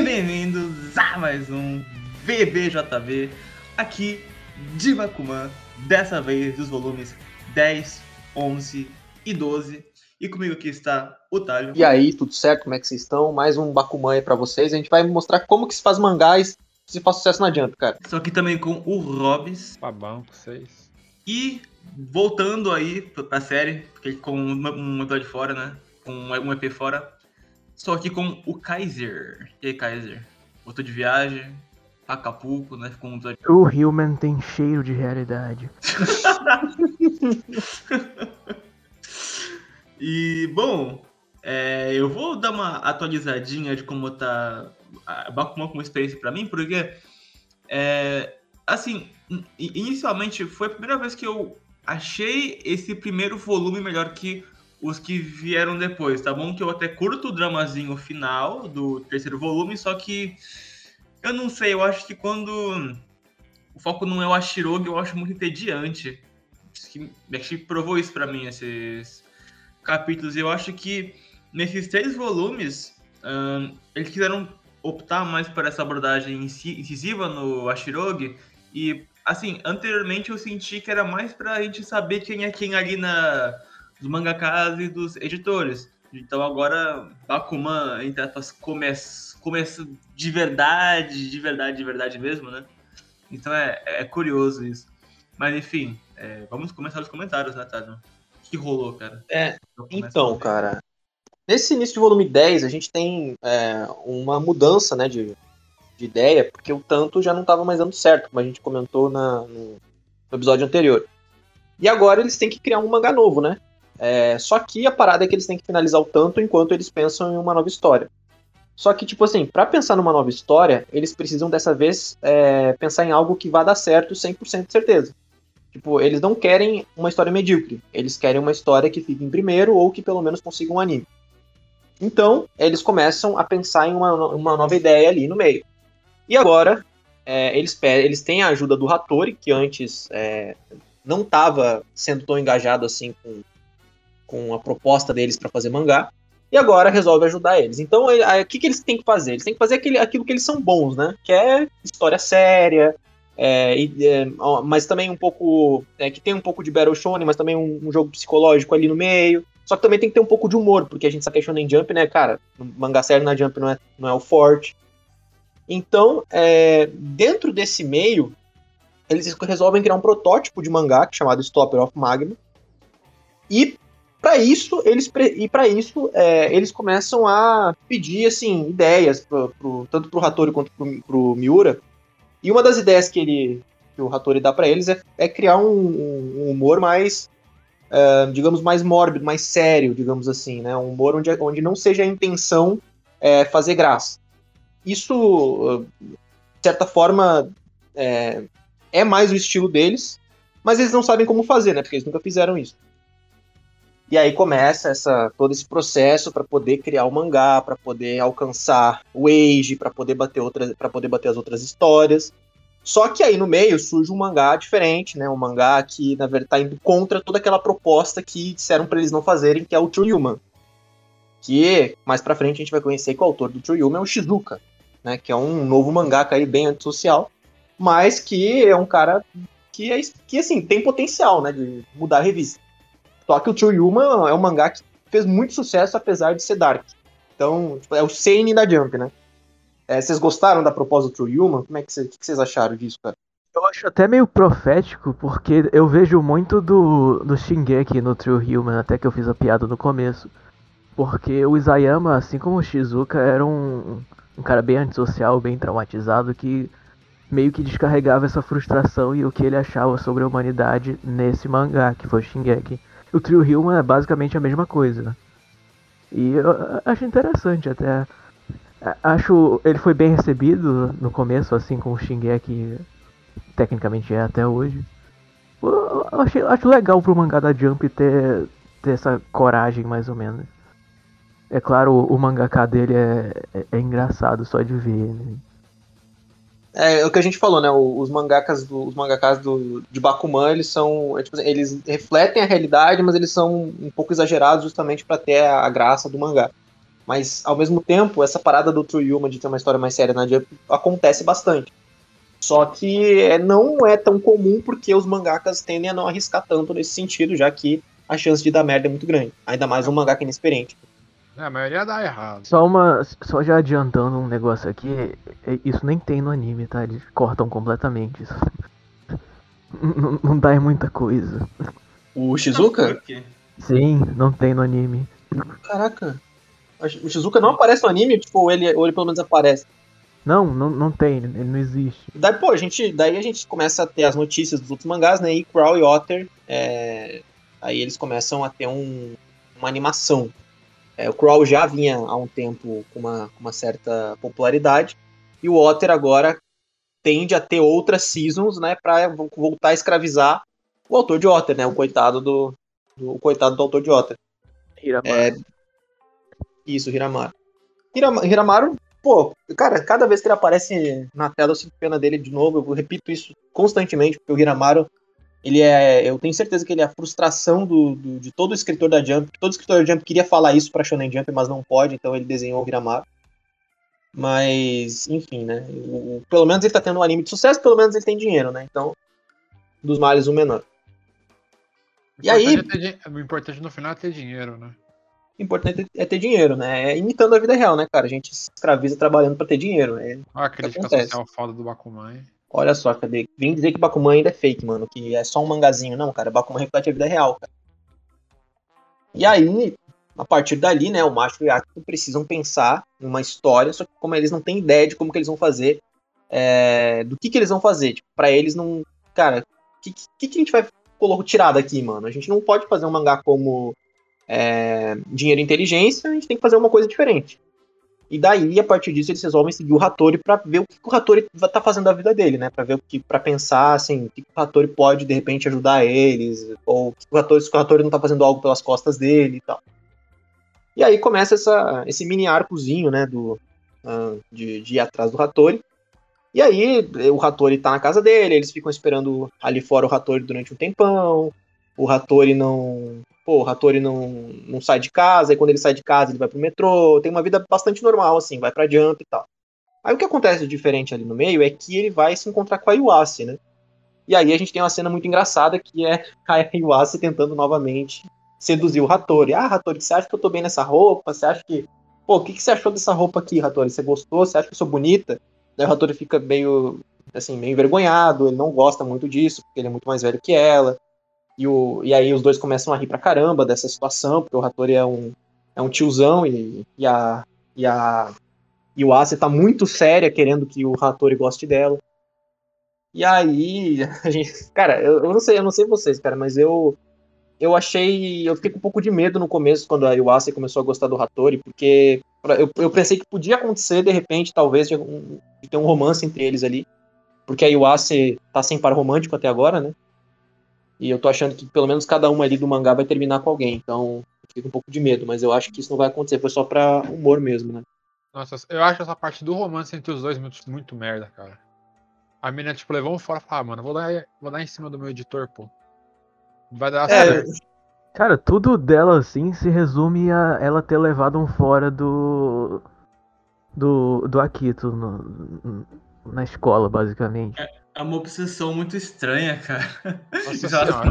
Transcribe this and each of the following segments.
e bem-vindos a mais um VBJV aqui de Bakuman, dessa vez dos volumes 10, 11 e 12. E comigo aqui está o Talho. E aí, tudo certo? Como é que vocês estão? Mais um Bakuman aí pra vocês. A gente vai mostrar como que se faz mangás se faz sucesso na Jump, cara. Estou aqui também com o Robs. Tá bom pra vocês. E voltando aí pra série, porque com um episódio fora, né? Com um EP fora. Estou aqui com o Kaiser. E aí, Kaiser? Voltou de viagem, Acapulco, né? Ficou um. O Human tem cheiro de realidade. E, bom, é, eu vou dar uma atualizadinha de como tá a Bakuman como experiência pra mim, porque, é, assim, in- inicialmente foi a primeira vez que eu achei esse primeiro volume melhor que os que vieram depois, tá bom? Que eu até curto o dramazinho final do terceiro volume, só que eu não sei, eu acho que quando o foco não é o Ashirogi, eu acho muito entediante. Acho acho que provou isso pra mim, esses capítulos. Eu acho que nesses três volumes, ahn, eles quiseram optar mais por essa abordagem inci- incisiva no Ashirogi. E, assim, anteriormente eu senti que era mais pra gente saber quem é quem ali na, dos mangakas e dos editores. Então agora Bakuman, entre aspas, começa, começa de verdade, de verdade, de verdade mesmo, né? Então é, é curioso isso. Mas enfim, é, vamos começar os comentários, né, Tado? O que rolou, cara? É, Então, cara, nesse início de volume 10, a gente tem é, uma mudança né, de, de ideia, porque o tanto já não estava mais dando certo, como a gente comentou na- no, no episódio anterior. E agora eles têm que criar um mangá novo, né? É, só que a parada é que eles têm que finalizar o tanto enquanto eles pensam em uma nova história. Só que, tipo assim, pra pensar numa nova história, eles precisam dessa vez é, pensar em algo que vá dar certo 100% de certeza. Tipo, eles não querem uma história medíocre. Eles querem uma história que fique em primeiro ou que pelo menos consiga um anime. Então, eles começam a pensar em uma, uma nova ideia ali no meio. E agora, é, eles, eles têm a ajuda do Hattori, que antes é, não estava sendo tão engajado assim com, com a proposta deles para fazer mangá. E agora resolve ajudar eles. Então, o que, que eles têm que fazer? Eles têm que fazer aquele, aquilo que eles são bons, né? Que é história séria, é, é, mas também um pouco. é, que tem um pouco de Battle Shonen, mas também um, um jogo psicológico ali no meio. Só que também tem que ter um pouco de humor, porque a gente sabe que é Shonen Jump, né, cara? Mangá sério na Jump não é, não é o forte. Então, é, dentro desse meio, eles resolvem criar um protótipo de mangá chamado Stopper of Magma. E para isso, eles e para isso é, eles começam a pedir assim ideias pro, pro- tanto pro Hattori quanto pro, pro Miura. E uma das ideias que ele que o Hattori dá para eles é, é criar um, um- um humor mais ah, digamos mais mórbido, mais sério, digamos assim, né? Um humor onde, onde não seja a intenção é, fazer graça. Isso, de certa forma, é, é mais o estilo deles, mas eles não sabem como fazer, né? Porque eles nunca fizeram isso. E aí começa essa, todo esse processo para poder criar o mangá, para poder alcançar o Age, para poder bater outras, para poder bater as outras histórias. Só que aí no meio surge um mangá diferente, né? Um mangá que na verdade tá indo contra toda aquela proposta que disseram para eles não fazerem, que é o True Human. Que mais para frente a gente vai conhecer que o autor do True Human é o Shizuka, né? Que é um novo mangaka aí bem antissocial, mas que é um cara que é que assim tem potencial, né? De mudar a revista. Só que o Human é um mangá que fez muito sucesso apesar de ser dark. Então, tipo, é o Seinen da Jump, né? É, vocês gostaram da proposta do Human? Como é que, cê- que vocês acharam disso, cara? Eu acho até meio profético, porque eu vejo muito do, do Shingeki no True Human, até que eu fiz a piada no começo. Porque o Isayama, assim como o Shizuka, era um, um cara bem antissocial, bem traumatizado, que meio que descarregava essa frustração e o que ele achava sobre a humanidade nesse mangá, que foi Shingeki. O True Human é basicamente a mesma coisa. E eu acho interessante até. Acho ele foi bem recebido no começo, assim como o Shingeki tecnicamente é até hoje. Eu achei, acho legal pro mangá da Jump ter, ter essa coragem, mais ou menos. É claro, o, o mangaka dele é, é, é engraçado só de ver. Né? É, é o que a gente falou, né? Os mangakas do, os mangakas do, de Bakuman, eles são. é, tipo assim, eles refletem a realidade, mas eles são um pouco exagerados justamente para ter a, a graça do mangá. Mas, ao mesmo tempo, essa parada do True Human de ter uma história mais séria na Jump acontece bastante. Só que é, não é tão comum porque os mangakas tendem a não arriscar tanto nesse sentido, já que a chance de dar merda é muito grande. Ainda mais um mangaka inexperiente. É, a maioria dá errado. Só uma. Só já adiantando um negócio aqui, é- isso nem tem no anime, tá? Eles cortam completamente isso. Não, não dá em muita coisa. O Shizuka? Sim, não tem no anime. Caraca. O Shizuka não aparece no anime, tipo, ou ele, ou ele pelo menos aparece. Não, não, não tem, ele não existe. Daí, pô, a gente, daí a gente começa a ter as notícias dos outros mangás, né? E Crow e Otter, é, aí eles começam a ter um, uma animação. É, o Crow já vinha há um tempo com uma, uma certa popularidade, e o Otter agora tende a ter outras seasons, né? Pra voltar a escravizar o autor de Otter, né? O coitado do, do o coitado do autor de Otter. Hiramaru. É, isso, Hiramaru. Hirama- Hiramaru, pô, cara, cada vez que ele aparece na tela eu sinto pena dele de novo. Eu repito isso constantemente, porque o Hiramaru, ele é. Eu tenho certeza que ele é a frustração do, do- de todo escritor da Jump. Todo escritor da Jump queria falar isso pra Shonen Jump, mas não pode, então ele desenhou o Hiramaru. Mas, enfim, né? o- o- pelo menos ele tá tendo um anime de sucesso, pelo menos ele tem dinheiro, né? Então, dos males o menor. O E aí- é ter O importante no final é ter dinheiro, né? O importante é ter dinheiro, né? É imitando a vida real, né, cara? A gente se escraviza trabalhando pra ter dinheiro. É, Olha a crítica social foda do Bakuman. Olha só, cadê? Vem dizer que Bakuman ainda é fake, mano. Que é só um mangazinho. Não, cara. Bakuman reflete a vida real, cara. E aí, a partir dali, né, o Macho e o Akito precisam pensar numa história, só que como eles não têm ideia de como que eles vão fazer, é, do que que eles vão fazer. Tipo, pra eles não... Cara, o que, que, que a gente vai tirar daqui, mano? A gente não pode fazer um mangá como é, Dinheiro e Inteligência, a gente tem que fazer uma coisa diferente. E daí, a partir disso, eles resolvem seguir o Hattori pra ver o que o Hattori vai tá fazendo da vida dele, né? Pra ver o que, para pensar, assim, o que o Hattori pode, de repente, ajudar eles, ou que o Hattori, se o Hattori não tá fazendo algo pelas costas dele e tal. E aí começa essa, esse mini arcozinho, né, do, ah, de, de ir atrás do Hattori. E aí, o Hattori tá na casa dele, eles ficam esperando ali fora o Hattori durante um tempão. O Hattori não. Pô, o Hattori não, não sai de casa, e quando ele sai de casa, ele vai pro metrô. Tem uma vida bastante normal, assim, vai pra jump e tal. Aí o que acontece de diferente ali no meio é que ele vai se encontrar com a Iwase, né? E aí a gente tem uma cena muito engraçada que é a Iwase tentando novamente seduzir o Hattori. Ah, Hattori, você acha que eu tô bem nessa roupa? Você acha que. Pô, o que, que você achou dessa roupa aqui, Hattori? Você gostou? Você acha que eu sou bonita? Daí o Hattori fica meio, assim, meio envergonhado, ele não gosta muito disso, porque ele é muito mais velho que ela. E, o, e aí os dois começam a rir pra caramba dessa situação, porque o Hattori é um, é um tiozão e, e a. E a. E o Ase tá muito séria, querendo que o Hattori goste dela. E aí, a gente. Cara, eu, eu não sei, eu não sei vocês, cara, mas eu. Eu achei. Eu fiquei com um pouco de medo no começo, quando a Iwase começou a gostar do Hattori, porque eu, eu pensei que podia acontecer, de repente, talvez, de, um- de ter um romance entre eles ali. Porque a Iwase tá sem par romântico até agora, né? E eu tô achando que pelo menos cada uma ali do mangá vai terminar com alguém. Então, com um pouco de medo, mas eu acho que isso não vai acontecer. Foi só pra humor mesmo, né? Nossa, eu acho essa parte do romance entre os dois muito, muito merda, cara. A menina, tipo, levou um fora e falou, ah, mano, vou dar, vou dar em cima do meu editor, pô. Vai dar É, certo. Cara, tudo dela assim se resume a ela ter levado um fora do. do, do Akito no- na escola, basicamente. É uma obsessão muito estranha, cara.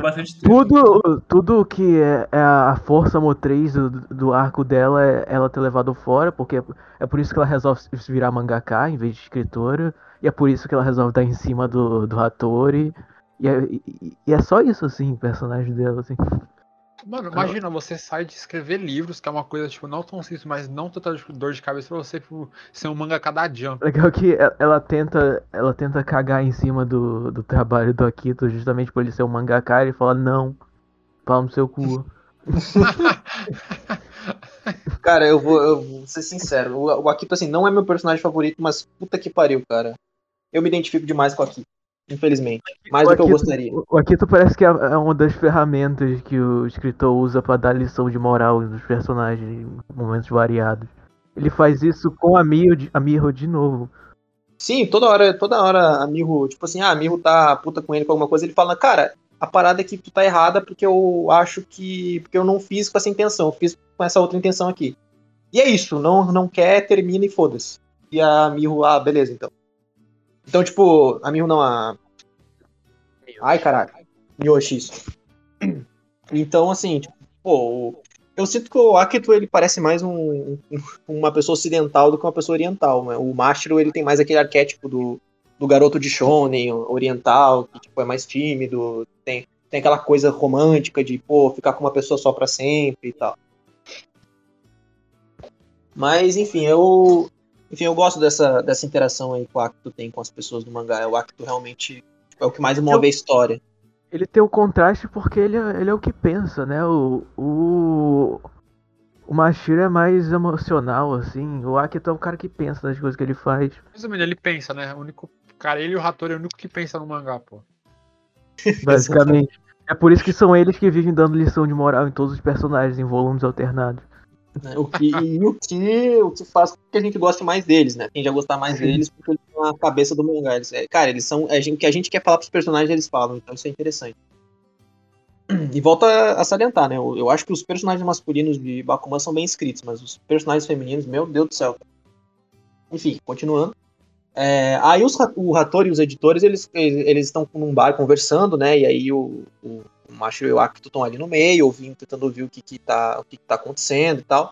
Bastante tempo. Tudo, tudo que é, é a força motriz do, do arco dela é ela ter levado fora, porque é, é por isso que ela resolve virar mangaka em vez de escritora, e é por isso que ela resolve dar em cima do, do Hattori. E é, e- e é só isso, assim, o personagem dela, assim. Mano, imagina, você sai de escrever livros, que é uma coisa, tipo, não tão simples, mas não tanta dor de cabeça pra você, tipo, ser um mangaka da Jump. Legal que ela tenta, ela tenta cagar em cima do, do trabalho do Akito justamente por ele ser um mangaka e ele fala, não, pau no seu cu. Cara, eu vou, eu vou ser sincero. O, o Akito, assim, não é meu personagem favorito, mas puta que pariu, cara. Eu me identifico demais com o Akito. Infelizmente. Mais O do que eu gostaria. O Akito parece que é é uma das ferramentas que o escritor usa pra dar lição de moral nos personagens em momentos variados. Ele faz isso com a Miho de, a Miho de novo. Sim, toda hora, toda hora a Miho, tipo assim, ah, a Miho tá puta com ele com alguma coisa, ele fala, cara, a parada é que tu tá errada porque eu acho que. Porque eu não fiz com essa intenção, eu fiz com essa outra intenção aqui. E é isso, não, não quer, termina e foda-se. E a Miho, ah, beleza, então. Então, tipo, a Miho não, a. Ai, caralho. Miyoshi, isso. Então, assim, tipo, pô, eu sinto que o Akito ele parece mais um, uma pessoa ocidental do que uma pessoa oriental. Né? O Mashiro ele tem mais aquele arquétipo do, do garoto de shonen oriental, que tipo, é mais tímido, tem, tem aquela coisa romântica de pô, ficar com uma pessoa só para sempre e tal. Mas enfim, eu enfim, eu gosto dessa, dessa interação aí que o Akito tem com as pessoas do mangá. O Akito realmente tipo, é o que mais move a história ele tem o contraste porque ele, é, ele é o que pensa, né? O, o, o Mashiro é mais emocional, assim. O Akito é o cara que pensa nas coisas que ele faz. Menos, ele pensa, né? O único cara, ele e o Hattori é o único que pensa no mangá, pô. Basicamente. é por isso que são eles que vivem dando lição de moral em todos os personagens em volumes alternados. Né? O que, e o que, o que faz com que a gente goste mais deles, né? Quem já gostar mais deles, porque eles estão na cabeça do mangá. Eles, é, cara, eles são. É, o que a gente quer falar pros personagens, eles falam, então isso é interessante. E volta a salientar, né? Eu, eu acho que os personagens masculinos de Bakuman são bem escritos, mas os personagens femininos, meu Deus do céu. Enfim, continuando. É, aí os, o Hattori e os editores, eles, eles estão num bar conversando, né? E aí o, o o Macho e o Akito estão ali no meio, ouvindo, tentando ouvir o que, que, tá, o que, que tá acontecendo e tal.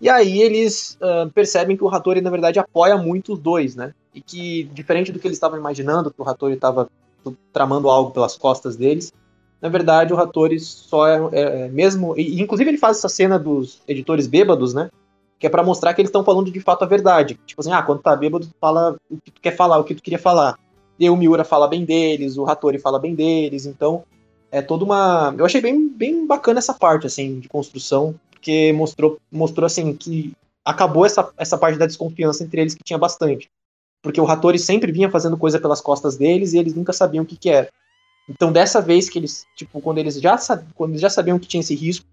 E aí eles uh, percebem que o Hattori, na verdade, apoia muito os dois, né? E que, diferente do que eles estavam imaginando, que o Hattori estava tramando algo pelas costas deles, na verdade o Hattori só é, é, é mesmo... E, inclusive ele faz essa cena dos editores bêbados, né? Que é para mostrar que eles estão falando de fato a verdade. Tipo assim, ah, quando tá bêbado, fala o que tu quer falar, o que tu queria falar. E o Miura fala bem deles, o Hattori fala bem deles, então é toda uma. Eu achei bem, bem bacana essa parte, assim, de construção, porque mostrou, mostrou assim, que acabou essa, essa parte da desconfiança entre eles que tinha bastante. Porque o Hattori sempre vinha fazendo coisa pelas costas deles e eles nunca sabiam o que, que era. Então, dessa vez que eles, tipo, quando eles já, quando eles já sabiam que tinha esse risco,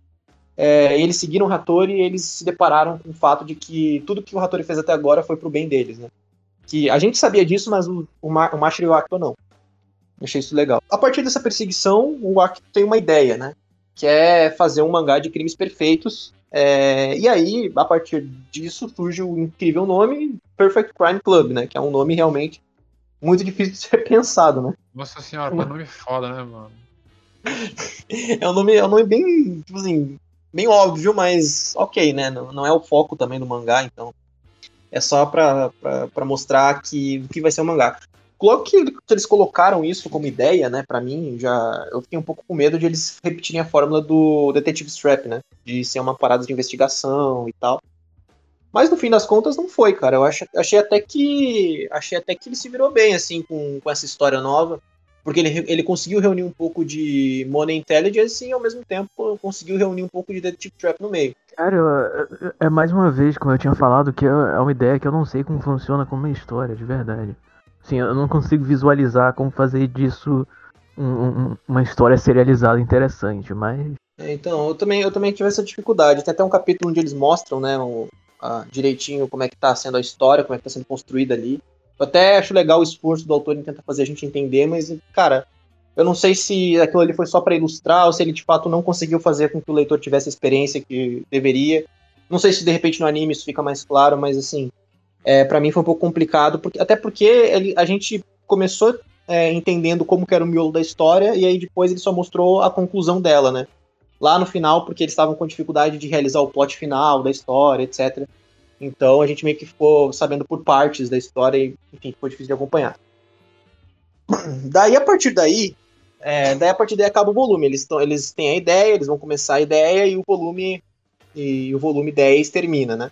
é, eles seguiram o Hattori e eles se depararam com o fato de que tudo que o Hattori fez até agora foi pro bem deles, né? Que a gente sabia disso, mas o, o, Ma o Mashiro Akito não. Achei isso legal. A partir dessa perseguição, o Akito tem uma ideia, né? Que é fazer um mangá de crimes perfeitos. É... E aí, a partir disso, surge o incrível nome Perfect Crime Club, né? Que é um nome realmente muito difícil de ser pensado, né? Nossa senhora, que nome foda, né, mano? é um nome, é um nome bem, tipo assim, bem óbvio, mas ok, né? Não, não é o foco também do mangá, então. É só pra, pra, pra mostrar que o que vai ser o mangá. Logo que eles colocaram isso como ideia, né, para mim, já eu fiquei um pouco com medo de eles repetirem a fórmula do Detective Strap, né, de ser uma parada de investigação e tal. Mas no fim das contas não foi, cara. Eu achei, achei até que achei até que ele se virou bem assim com, com essa história nova, porque ele, ele conseguiu reunir um pouco de Money Intelligence e ao mesmo tempo conseguiu reunir um pouco de Detective Trap no meio. Cara, é mais uma vez, como eu tinha falado, que é, é uma ideia que eu não sei como funciona como uma história, de verdade. Sim, eu não consigo visualizar como fazer disso um, um, uma história serializada interessante, mas. É, então, eu também, eu também tive essa dificuldade. Tem até um capítulo onde eles mostram, né, um, a, direitinho como é que tá sendo a história, como é que tá sendo construída ali. Eu até acho legal o esforço do autor em tentar fazer a gente entender, mas, cara, eu não sei se aquilo ali foi só para ilustrar ou se ele de fato não conseguiu fazer com que o leitor tivesse a experiência que deveria. Não sei se de repente no anime isso fica mais claro, mas assim, é, para mim foi um pouco complicado, porque, até porque ele, a gente começou é, entendendo como que era o miolo da história, e aí depois ele só mostrou a conclusão dela, né? Lá no final, porque eles estavam com dificuldade de realizar o plot final da história, etc. Então a gente meio que ficou sabendo por partes da história e, enfim, ficou difícil de acompanhar. Daí, a partir daí, é, daí a partir daí acaba o volume. Eles, tão, eles têm a ideia, eles vão começar a ideia e o volume e o volume 10 termina, né?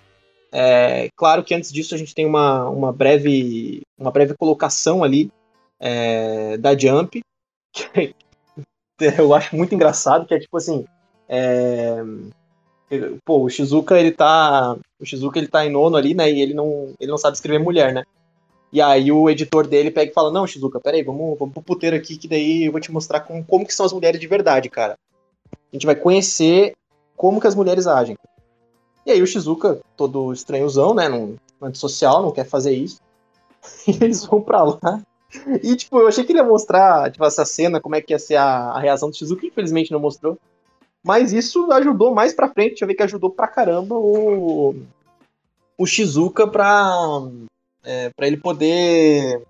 É, claro que antes disso a gente tem uma, uma, breve, uma breve colocação ali é, da Jump, que eu acho muito engraçado, que é tipo assim. É, pô, o Shizuka ele tá. O Shizuka ele tá em nono ali, né? E ele não, ele não sabe escrever mulher, né? E aí o editor dele pega e fala, não, Shizuka, peraí, vamos, vamos pro puteiro aqui, que daí eu vou te mostrar como, como que são as mulheres de verdade, cara. A gente vai conhecer como que as mulheres agem. E aí o Shizuka, todo estranhozão, né? Não, antissocial, não quer fazer isso. E eles vão pra lá. E, tipo, eu achei que ele ia mostrar, tipo, essa cena, como é que ia ser a, a reação do Shizuka, infelizmente não mostrou. Mas isso ajudou mais pra frente, deixa eu ver que ajudou pra caramba o, o Shizuka pra, é, pra ele poder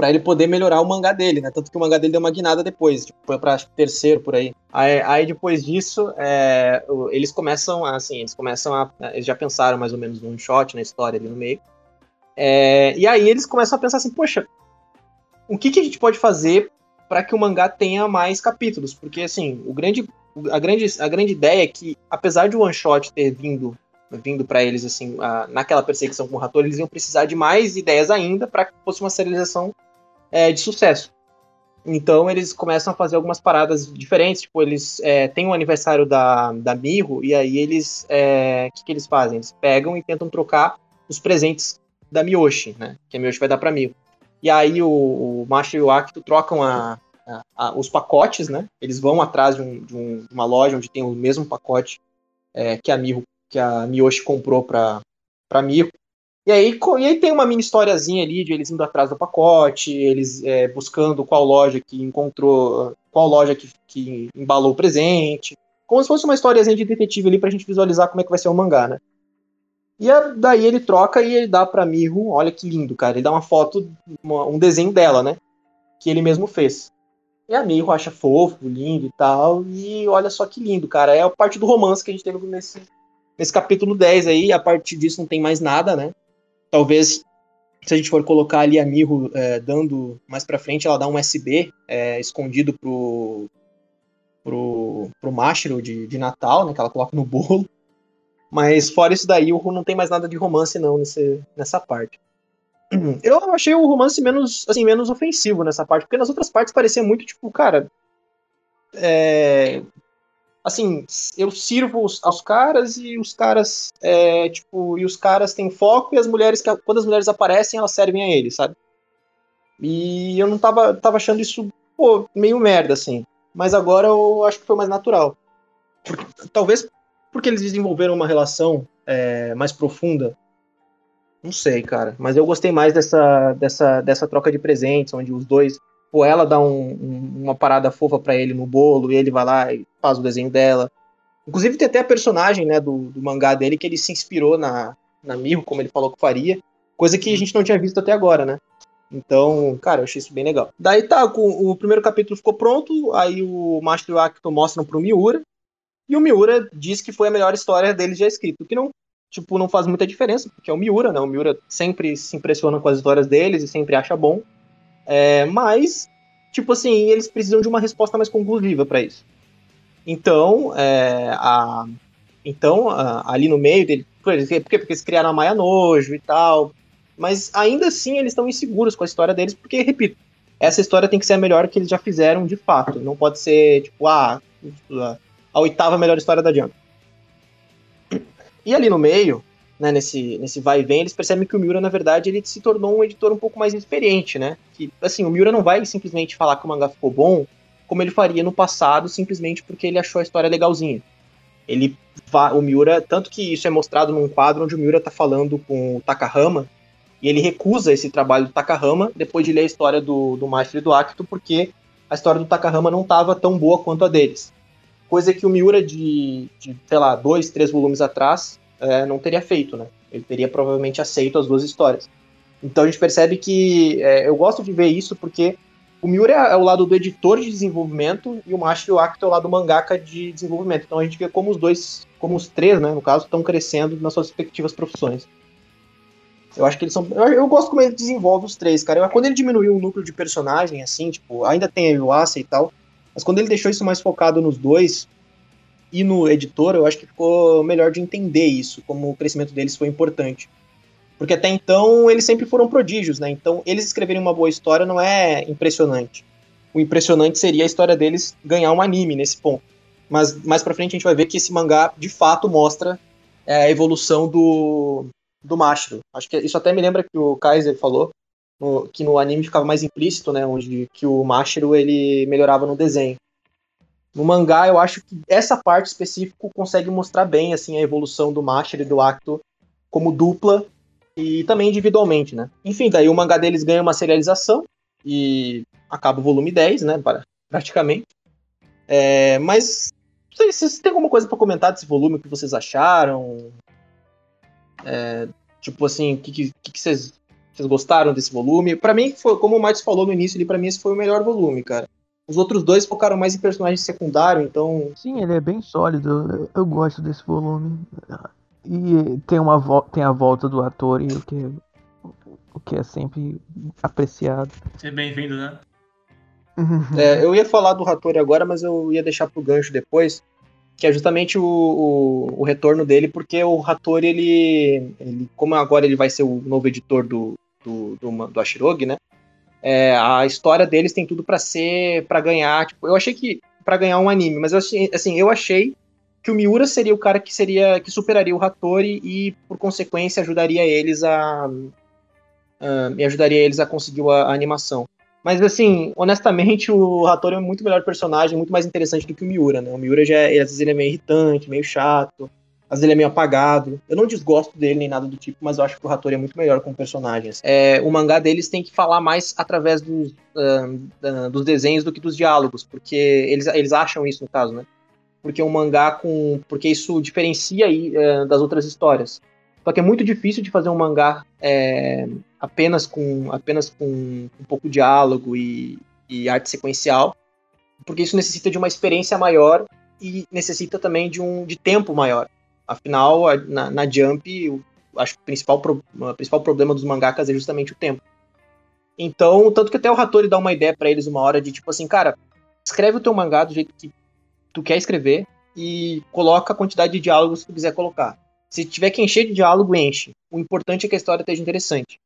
para ele poder melhorar o mangá dele, né? Tanto que o mangá dele deu uma guinada depois, tipo, foi pra terceiro por aí. Aí, aí depois disso, é, eles começam, assim, eles começam a. Eles já pensaram mais ou menos num shot na história ali no meio. É, e aí eles começam a pensar assim, poxa, o que, que a gente pode fazer para que o mangá tenha mais capítulos? Porque, assim, o grande, a, grande, a grande ideia é que, apesar de o one shot ter vindo vindo para eles assim a, naquela perseguição com o Rator, eles iam precisar de mais ideias ainda para que fosse uma serialização é, de sucesso. Então eles começam a fazer algumas paradas diferentes, tipo, eles é, têm o um aniversário da, da Mirro, e aí eles. O é, que, que eles fazem? Eles pegam e tentam trocar os presentes da Miyoshi, né? Que a Miyoshi vai dar pra Mirro. E aí o, o Macho e o Akito trocam a, a, a, os pacotes, né? Eles vão atrás de, um, de um, uma loja onde tem o mesmo pacote é, que a Mirro, que a Miyoshi comprou pra, pra Mirro. E aí, e aí tem uma mini historiazinha ali de eles indo atrás do pacote, eles é, buscando qual loja que encontrou, qual loja que, que embalou o presente. Como se fosse uma historiazinha de detetive ali pra gente visualizar como é que vai ser o mangá, né? E a, daí ele troca e ele dá pra Miho, olha que lindo, cara. Ele dá uma foto, uma, um desenho dela, né? Que ele mesmo fez. E a Miho acha fofo, lindo e tal. E olha só que lindo, cara. É a parte do romance que a gente teve nesse, nesse capítulo 10 aí. A partir disso não tem mais nada, né? Talvez, se a gente for colocar ali a Mirro é, dando mais pra frente, ela dá um SB é, escondido pro, pro, pro Mashiro de, de Natal, né? Que ela coloca no bolo. Mas fora isso daí, o não tem mais nada de romance não nesse, nessa parte. Eu achei o romance menos, assim, menos ofensivo nessa parte, porque nas outras partes parecia muito, tipo, cara. É, assim, eu sirvo aos caras e os caras, é, tipo, e os caras têm foco e as mulheres, quando as mulheres aparecem, elas servem a eles, sabe? E eu não tava, tava achando isso, pô, meio merda, assim. Mas agora eu acho que foi mais natural. Talvez porque eles desenvolveram uma relação é, mais profunda. Não sei, cara. Mas eu gostei mais dessa, dessa, dessa troca de presentes, onde os dois Tipo, ela dá um, um, uma parada fofa para ele no bolo, e ele vai lá e faz o desenho dela. Inclusive tem até a personagem, né, do, do mangá dele que ele se inspirou na, na Miho, como ele falou que faria. Coisa que a gente não tinha visto até agora, né? Então, cara, eu achei isso bem legal. Daí tá, o, o primeiro capítulo ficou pronto, aí o Master e o Akito mostram pro Miura, e o Miura diz que foi a melhor história dele já escrito, que não, tipo, não faz muita diferença, porque é o Miura, né? O Miura sempre se impressiona com as histórias deles e sempre acha bom. É, mas, tipo assim, eles precisam de uma resposta mais conclusiva para isso. Então, é, a, então a, ali no meio dele, por porque, porque eles criaram a Maia Nojo e tal, mas ainda assim eles estão inseguros com a história deles, porque, repito, essa história tem que ser a melhor que eles já fizeram de fato. Não pode ser, tipo, ah, a oitava melhor história da Jump. E ali no meio, né, nesse, nesse vai e vem, eles percebem que o Miura, na verdade, ele se tornou um editor um pouco mais experiente, né? Que, assim, o Miura não vai simplesmente falar que o mangá ficou bom, como ele faria no passado, simplesmente porque ele achou a história legalzinha. Ele o Miura, tanto que isso é mostrado num quadro onde o Miura tá falando com o Takahama, e ele recusa esse trabalho do Takahama depois de ler a história do, do Maestro e do Akito, porque a história do Takahama não estava tão boa quanto a deles. Coisa que o Miura, de, de sei lá, dois, três volumes atrás, é, não teria feito, né? Ele teria provavelmente aceito as duas histórias. Então a gente percebe que é, eu gosto de ver isso porque o Miura é, o lado do editor de desenvolvimento e o Mashi Akito é o lado do mangaka de desenvolvimento. Então a gente vê como os dois, como os três, né, no caso, estão crescendo nas suas respectivas profissões. Eu acho que eles são. Eu, eu, gosto como ele desenvolve os três, cara. Eu, quando ele diminuiu o núcleo de personagem, assim, tipo, ainda tem a Yuasa e tal, mas quando ele deixou isso mais focado nos dois, e no editor, eu acho que ficou melhor de entender isso, como o crescimento deles foi importante. Porque até então eles sempre foram prodígios, né? Então eles escreverem uma boa história não é impressionante. O impressionante seria a história deles ganhar um anime nesse ponto. Mas mais pra frente a gente vai ver que esse mangá de fato mostra é, a evolução do, do Mashiro. Acho que isso até me lembra que o Kaiser falou no, que no anime ficava mais implícito, né? Onde que o Mashiro ele melhorava no desenho. No mangá, eu acho que essa parte específica consegue mostrar bem assim a evolução do Master e do Acto como dupla e também individualmente, né? Enfim, daí o mangá deles ganha uma serialização e acaba o volume 10, né, praticamente. É, mas Vocês, vocês têm alguma coisa pra comentar desse volume, o que vocês acharam? É, tipo assim, o que, que, que vocês, vocês gostaram desse volume? Pra mim, foi, como o Matos falou no início, ali, pra mim esse foi o melhor volume, cara. Os outros dois focaram mais em personagens secundários, então. Sim, ele é bem sólido. Eu, eu gosto desse volume. E tem, uma tem a volta do ator, e o que, o que é sempre apreciado. Seja bem-vindo, né? É, eu ia falar do Hattori agora, mas eu ia deixar pro gancho depois, que é justamente o, o, o retorno dele, porque o Hattori, ele, ele, como agora ele vai ser o novo editor do, do, do, do Ashirogi, né? É, a história deles tem tudo pra ser, pra ganhar, tipo, eu achei que pra ganhar um anime, mas eu assim, eu achei que o Miura seria o cara que seria que superaria o Hattori e por consequência ajudaria eles a, a e ajudaria eles a conseguir a, a animação. Mas assim, honestamente, o Hattori é um muito melhor personagem, muito mais interessante do que o Miura, né? O Miura já, às vezes ele é meio irritante, meio chato, às vezes ele é meio apagado. Eu não desgosto dele nem nada do tipo, mas eu acho que o Hattori é muito melhor como personagem. É, o mangá deles tem que falar mais através dos, uh, uh, dos desenhos do que dos diálogos, porque eles, eles acham isso no caso, né? Porque um mangá com. Porque isso diferencia aí uh, das outras histórias. Só que é muito difícil de fazer um mangá é, apenas com apenas com um pouco de diálogo e, e, arte sequencial, porque isso necessita de uma experiência maior e necessita também de um de tempo maior. Afinal, na, na Jump, eu acho que o principal, o principal problema dos mangakas é justamente o tempo. Então, tanto que até o Hattori dá uma ideia para eles uma hora de tipo assim, cara, escreve o teu mangá do jeito que tu quer escrever e coloca a quantidade de diálogos que tu quiser colocar. Se tiver que encher de diálogo, enche. O importante é que a história esteja interessante.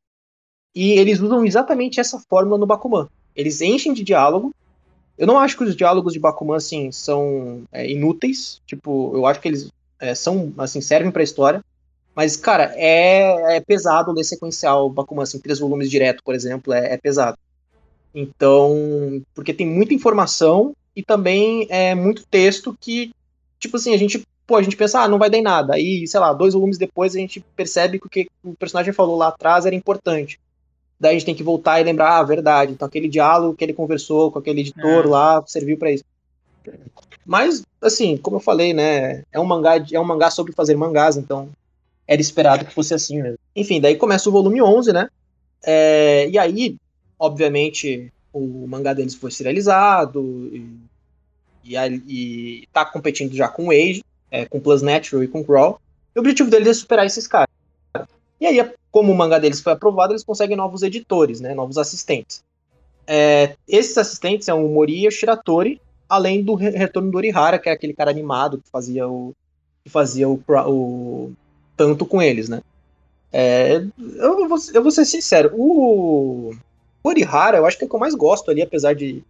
E eles usam exatamente essa fórmula no Bakuman. Eles enchem de diálogo. Eu não acho que os diálogos de Bakuman assim são é, inúteis. Tipo, eu acho que eles é, são assim servem para a história. Mas cara, é, é pesado ler sequencial Bakuman assim, três volumes direto, por exemplo, é, é pesado. Então, porque tem muita informação e também é muito texto que, tipo assim, a gente pô, a gente pensa, ah, não vai dar em nada. Aí, sei lá, dois volumes depois a gente percebe que o que o personagem falou lá atrás era importante. Daí a gente tem que voltar e lembrar, ah, verdade. Então aquele diálogo que ele conversou com aquele editor é. lá serviu para isso. Mas, assim, como eu falei, né, é um mangá, é um mangá sobre fazer mangás, então era esperado que fosse assim mesmo. Enfim, daí começa o volume 11, né? É, e aí, obviamente, o mangá deles foi serializado e, e, e tá competindo já com o Age é, com Plus Natural e com Crawl. E o objetivo deles é superar esses caras. E aí, como o mangá deles foi aprovado, eles conseguem novos editores, né, novos assistentes. É, esses assistentes são o Mori e o Shiratori, além do retorno do Orihara, que é aquele cara animado que fazia o que fazia o, o tanto com eles, né? É, eu, vou, eu vou ser sincero, o, o Orihara eu acho que é o que eu mais gosto ali, apesar de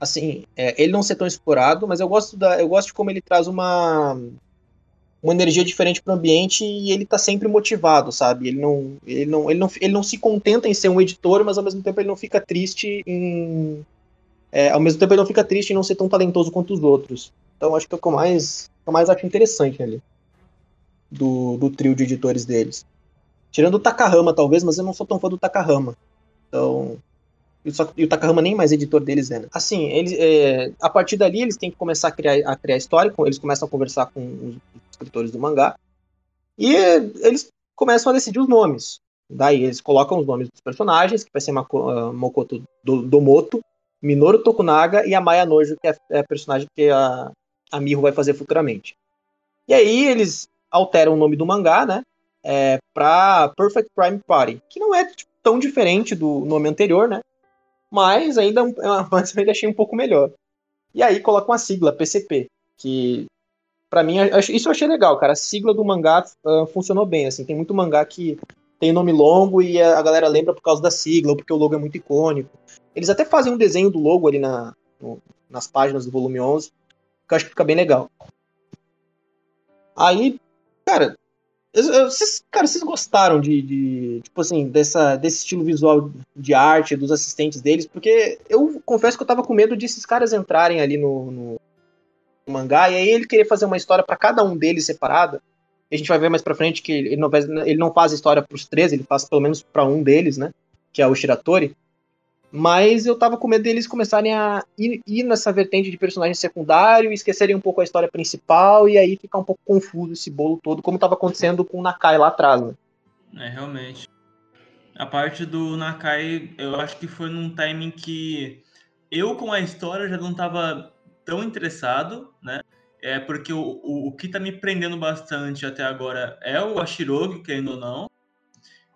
assim, é, ele não ser tão explorado, mas eu gosto da, eu gosto de como ele traz uma uma energia diferente para o ambiente e ele tá sempre motivado, sabe? Ele não, ele não, ele não, ele não se contenta em ser um editor, mas ao mesmo tempo ele não fica triste em é, ao mesmo tempo ele não fica triste em não ser tão talentoso quanto os outros. Então acho que é o que eu mais, eu mais acho interessante ali do, do trio de editores deles. Tirando o Takahama, talvez, mas eu não sou tão fã do Takahama. Então, só, e o Takahama nem mais editor deles né? Assim, eles, é, a partir dali eles têm que começar a criar, a criar história, eles começam a conversar com os escritores do mangá, e eles começam a decidir os nomes. Daí eles colocam os nomes dos personagens, que vai ser Mako, uh, Mokoto Domoto, Minoru Tokunaga e a Maya Nojo, que é, é a personagem que a, a Miho vai fazer futuramente. E aí eles alteram o nome do mangá, né? É, pra Perfect Prime Party, que não é tipo, tão diferente do nome anterior, né? Mas ainda, mas ainda achei um pouco melhor. E aí coloca uma sigla, PCP, que para mim, isso eu achei legal, cara. A sigla do mangá uh, funcionou bem, assim. Tem muito mangá que tem nome longo e a galera lembra por causa da sigla ou porque o logo é muito icônico. Eles até fazem um desenho do logo ali na, no, nas páginas do volume 11, que eu acho que fica bem legal. Aí, cara, vocês, cara, vocês gostaram de, de, tipo assim, dessa, desse estilo visual de arte, dos assistentes deles? Porque eu confesso que eu tava com medo desses caras entrarem ali no, no, mangá e aí ele querer fazer uma história para cada um deles separada. A gente vai ver mais pra frente que ele não, ele não faz história pros três, ele faz pelo menos para um deles, né? Que é o Shiratori. Mas eu tava com medo deles começarem a ir, ir, nessa vertente de personagem secundário, esquecerem um pouco a história principal e aí ficar um pouco confuso esse bolo todo, como tava acontecendo com o Nakai lá atrás, né? É, realmente. A parte do Nakai, eu acho que foi num timing que eu com a história já não tava tão interessado, né? É porque o, o, o que tá me prendendo bastante até agora é o Ashirogi, querendo ou não.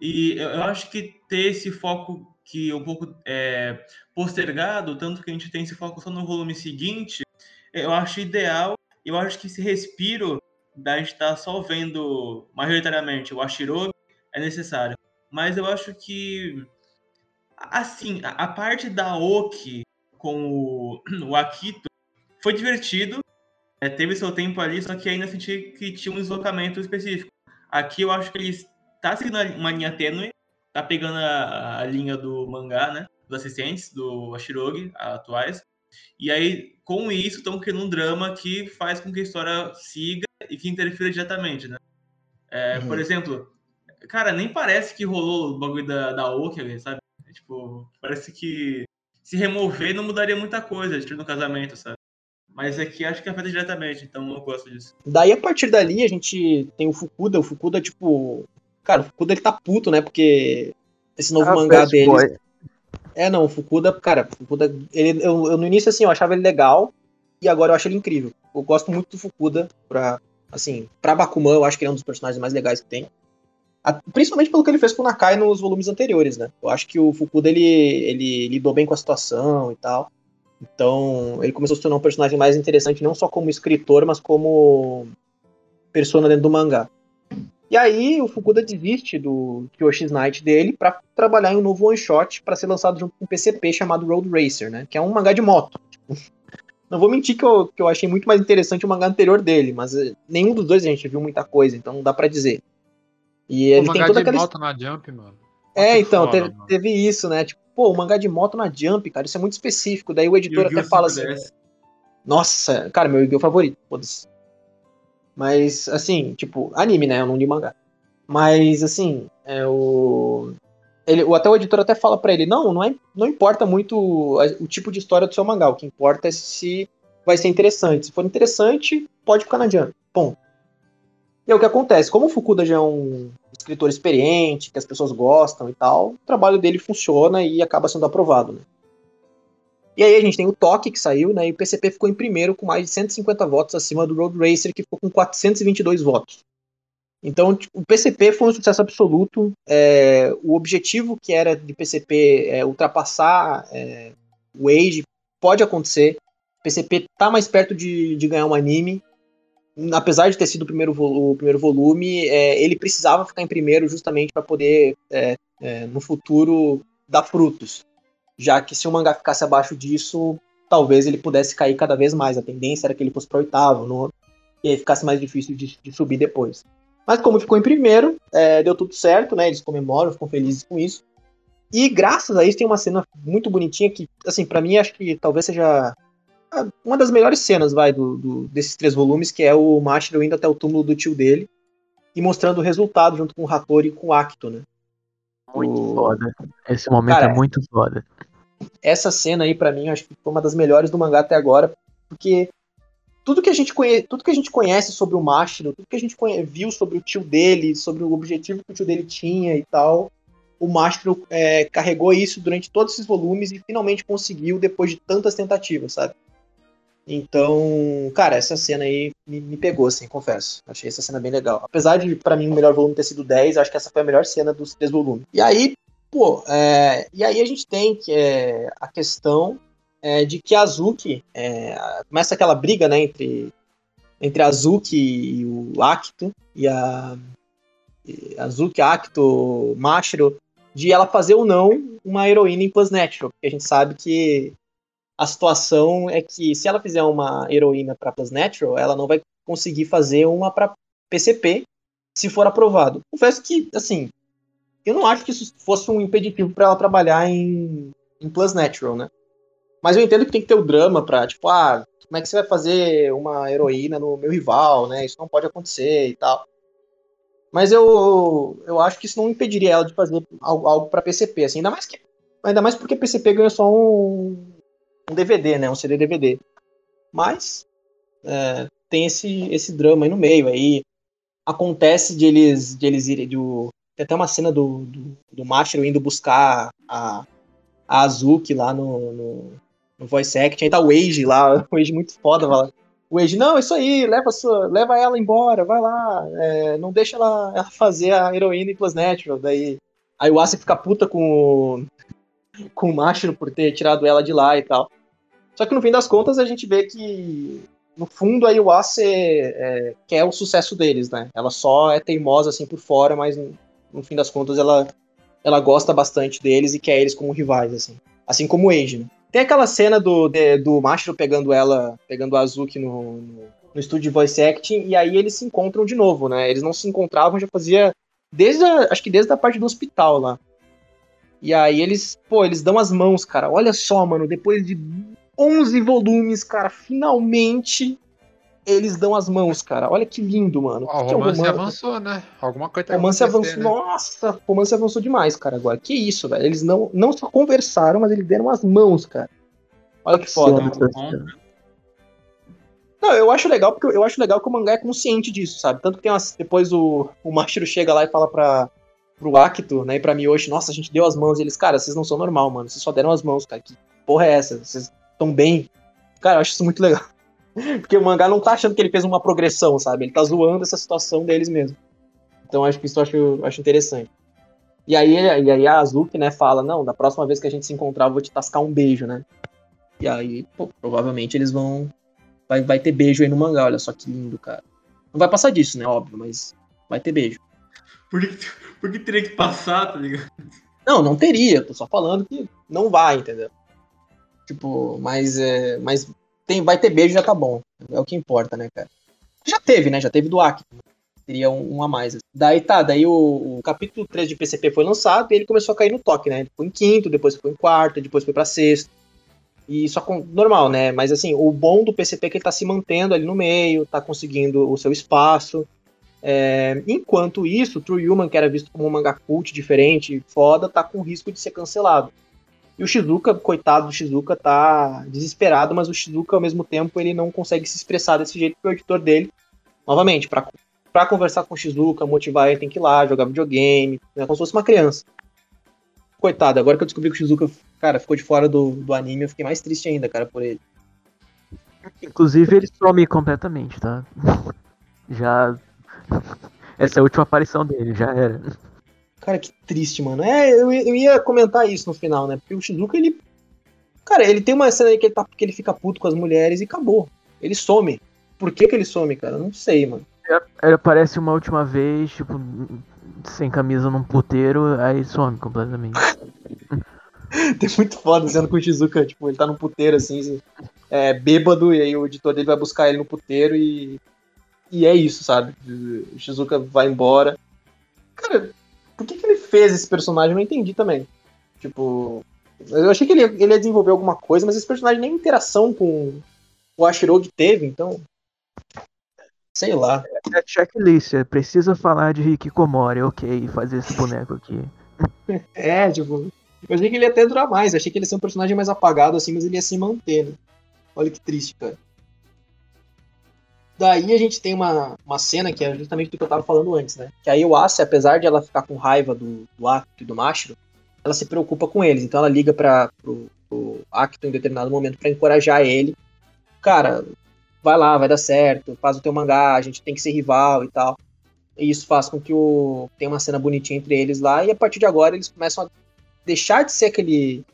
E eu, eu acho que ter esse foco que é um pouco é, postergado, tanto que a gente tem esse foco só no volume seguinte, eu acho ideal. Eu acho que esse respiro da gente estar tá só vendo majoritariamente o Ashirogi é necessário. Mas eu acho que, assim, a, a parte da Oki com o, o Akito foi divertido, é, teve seu tempo ali, só que ainda senti que tinha um deslocamento específico. Aqui eu acho que ele está seguindo uma linha tênue, tá pegando a, a, linha do mangá, né? Dos assistentes, do Ashirogi, atuais. E aí, com isso, estão criando um drama que faz com que a história siga e que interfira diretamente, né? É, uhum. Por exemplo, cara, nem parece que rolou o bagulho da, da Oki sabe? É, tipo, parece que se remover não mudaria muita coisa, tipo, no casamento, sabe? Mas aqui acho que afeta diretamente, então eu gosto disso. Daí, a partir dali, a gente tem o Fukuda. O Fukuda, tipo, Cara, o Fukuda ele tá puto, né? Porque esse novo ah, mangá dele. Boy. É, não, o Fukuda, cara, o Fukuda, ele, eu, eu, no início, assim, eu achava ele legal, e agora eu acho ele incrível. Eu gosto muito do Fukuda, pra, assim, pra Bakuman, eu acho que ele é um dos personagens mais legais que tem. A, principalmente pelo que ele fez com o Nakai nos volumes anteriores, né? Eu acho que o Fukuda, ele, ele lidou bem com a situação e tal. Então, ele começou a se tornar um personagem mais interessante, não só como escritor, mas como persona dentro do mangá. E aí o Fukuda desiste do Kyoshi Knight dele para trabalhar em um novo one shot para ser lançado junto com um PCP chamado Road Racer, né? Que é um mangá de moto. Não vou mentir que eu, que eu achei muito mais interessante o mangá anterior dele, mas eh, nenhum dos dois a gente viu muita coisa, então não dá para dizer. E ele o tem toda de aquela moto na Jump, mano. É, então, teve, teve, isso, né? Tipo, pô, o mangá de moto na Jump, cara, isso é muito específico. Daí o editor até fala assim. Nossa, cara, meu yu favorito, foda-se. Mas, assim, tipo, anime, né? Eu não li mangá. Mas, assim, é o. Ele, até o editor até fala para ele, não, não, é, não importa muito o, o tipo de história do seu mangá, o que importa é se vai ser interessante. Se for interessante, pode ficar na Jump. Bom. E é o que acontece. Como o Fukuda já é um escritor experiente, que as pessoas gostam e tal, o trabalho dele funciona e acaba sendo aprovado, né? E aí a gente tem o Toque que saiu, né? E o PCP ficou em primeiro com mais de 150 votos acima do Road Racer, que ficou com 422 votos. Então, tipo, o PCP foi um sucesso absoluto. É, o objetivo que era de PCP é, ultrapassar é, o Age pode acontecer. O PCP tá mais perto de, de ganhar um anime. Apesar de ter sido o primeiro, o primeiro volume, é, ele precisava ficar em primeiro justamente para poder, é, é, no futuro, dar frutos já que se o mangá ficasse abaixo disso, talvez ele pudesse cair cada vez mais. A tendência era que ele fosse para oitavo, no, e aí ficasse mais difícil de, de subir depois. Mas como ficou em primeiro, é, deu tudo certo, né? Eles comemoram, ficam felizes com isso. E graças a isso tem uma cena muito bonitinha que, assim, para mim acho que talvez seja uma das melhores cenas, vai, do, do, desses três volumes, que é o Mashiro indo até o túmulo do tio dele e mostrando o resultado junto com o Hattori e com o Akito, né? Muito o... foda. Esse momento Cara, é muito foda. Essa cena aí, para mim, acho que foi uma das melhores do mangá até agora, porque tudo que a gente conhece, tudo que a gente conhece sobre o Mashiro, tudo que a gente viu sobre o tio dele, sobre o objetivo que o tio dele tinha e tal, o Mashiro é, carregou isso durante todos esses volumes e finalmente conseguiu depois de tantas tentativas, sabe? Então, cara, essa cena aí me, me, pegou, assim, confesso. Achei essa cena bem legal. Apesar de, para mim, o melhor volume ter sido 10, acho que essa foi a melhor cena dos três volumes. E aí, pô, é, e aí a gente tem é, a questão é, de que a Azuki, é, começa aquela briga, né, entre, entre a Azuki e o Akito, e a, e Azuki, Akito, Mashiro, de ela fazer ou não uma heroína em Plus porque a gente sabe que a situação é que se ela fizer uma heroína para Plus ela não vai conseguir fazer uma para PCP se for aprovado. Confesso que, assim, eu não acho que isso fosse um impeditivo para ela trabalhar em, em Plus Natural, né? Mas eu entendo que tem que ter o drama pra, tipo, ah, como é que você vai fazer uma heroína no meu rival, né? Isso não pode acontecer e tal. Mas eu, eu acho que isso não impediria ela de fazer algo, algo para PCP, assim, ainda mais que ainda mais porque PCP ganhou só um, um DVD, né? Um CD DVD. Mas é, tem esse, esse drama aí no meio. Aí acontece de eles, de eles irem. Do, tem até uma cena do, do, do Mashiro indo buscar a, a Azuki lá no, no, no voice acting. Aí tá o Age lá, o Age muito foda, fala. O Age, não, isso aí, leva, sua, leva ela embora, vai lá, é, não deixa ela, ela fazer a heroína em Plus Natural. Daí, aí o Asa fica puta com o, com o Mashiro por ter tirado ela de lá e tal. Só que no fim das contas a gente vê que no fundo a Iwase é, quer o sucesso deles, né? Ela só é teimosa assim por fora, mas no, fim das contas ela, ela gosta bastante deles e quer eles como rivais, assim. Assim como o Eiji, né? Tem aquela cena do, do Mashiro pegando ela, pegando a Azuki no, no, no estúdio de voice acting, e aí eles se encontram de novo, né? Eles não se encontravam, já fazia desde a, acho que desde a parte do hospital lá. E aí eles, pô, eles dão as mãos, cara. Olha só, mano, depois de 11 volumes, cara, finalmente eles dão as mãos, cara. Olha que lindo, mano. o que romance, é romance avançou, né? Alguma coisa tá romance avançou. Né? Nossa, o romance avançou demais, cara, agora. Que isso, velho. Eles não, não só conversaram, mas eles deram as mãos, cara. Olha que foda. Não, eu acho legal porque eu acho legal que o mangá é consciente disso, sabe? Tanto que tem umas, depois o, o Mashiro chega lá e fala pra, pro Akito, né, e pra Miyoshi, nossa, a gente deu as mãos. E eles, cara, vocês não são normal, mano. Vocês só deram as mãos, cara. Que porra é essa? Vocês estão bem? Cara, eu acho isso muito legal. Porque o mangá não tá achando que ele fez uma progressão, sabe? Ele tá zoando essa situação deles mesmo. Então acho que isso eu acho, acho interessante. E aí, e aí a Azuki, né, fala, não, da próxima vez que a gente se encontrar, eu vou te tascar um beijo, né? E aí, pô, provavelmente eles vão. Vai, vai ter beijo aí no mangá, olha só que lindo, cara. Não vai passar disso, né? Óbvio, mas vai ter beijo. Por que, por que teria que passar, tá ligado? Não, não teria, tô só falando que não vai, entendeu? Tipo, mas, é, mas tem, vai ter beijo já tá bom. É o que importa, né, cara? Já teve, né? Já teve do Aki. Teria um, um, a mais. Daí tá, daí o, o, capítulo 3 de PCP foi lançado e ele começou a cair no toque, né? Ele foi em quinto, depois foi em quarto, depois foi pra sexto. E só com, normal, né? Mas assim, o bom do PCP é que ele tá se mantendo ali no meio, tá conseguindo o seu espaço. É, enquanto isso, True Human, que era visto como um manga cult diferente, foda, tá com risco de ser cancelado. E o Shizuka, coitado do Shizuka, tá desesperado, mas o Shizuka, ao mesmo tempo, ele não consegue se expressar desse jeito, porque o editor dele, novamente, para conversar com o Shizuka, motivar ele, tem que ir lá, jogar videogame, né, como se fosse uma criança. Coitado, agora que eu descobri que o Shizuka, cara, ficou de fora do, do anime, eu fiquei mais triste ainda, cara, por ele. Inclusive, ele some completamente, tá? Já. Essa é a última aparição dele, já era. Cara, que triste, mano. É, eu, eu ia comentar isso no final, né? Porque o Shizuka, ele. Cara, ele tem uma cena aí que ele, tá, que ele fica puto com as mulheres e acabou. Ele some. Por que, que ele some, cara? Não sei, mano. Ele aparece uma última vez, tipo, sem camisa num puteiro, aí some completamente. tem muito foda sendo com o Shizuka, tipo, ele tá num puteiro assim, é, bêbado, e aí o editor dele vai buscar ele no puteiro e. E é isso, sabe? O Shizuka vai embora. Cara, fez esse personagem? Eu não entendi também. Tipo, eu achei que ele, ele ia desenvolver alguma coisa, mas esse personagem nem interação com o Ashirogi teve, então. Sei lá. É checklist, é, precisa falar de Hikikomori, ok, fazer esse boneco aqui. é, tipo. Eu achei que ele ia até durar mais, eu achei que ele ia ser um personagem mais apagado assim, mas ele ia se manter, né? Olha que triste, cara. Daí a gente tem uma, uma cena que é justamente do que eu tava falando antes, né? Que a Iwase, apesar de ela ficar com raiva do, do Akito e do Mashiro, ela se preocupa com eles. Então ela liga para pro, pro Akito em determinado momento para encorajar ele. Cara, vai lá, vai dar certo, faz o teu mangá, a gente tem que ser rival e tal. E isso faz com que o tenha uma cena bonitinha entre eles lá e a partir de agora eles começam a deixar de ser aquele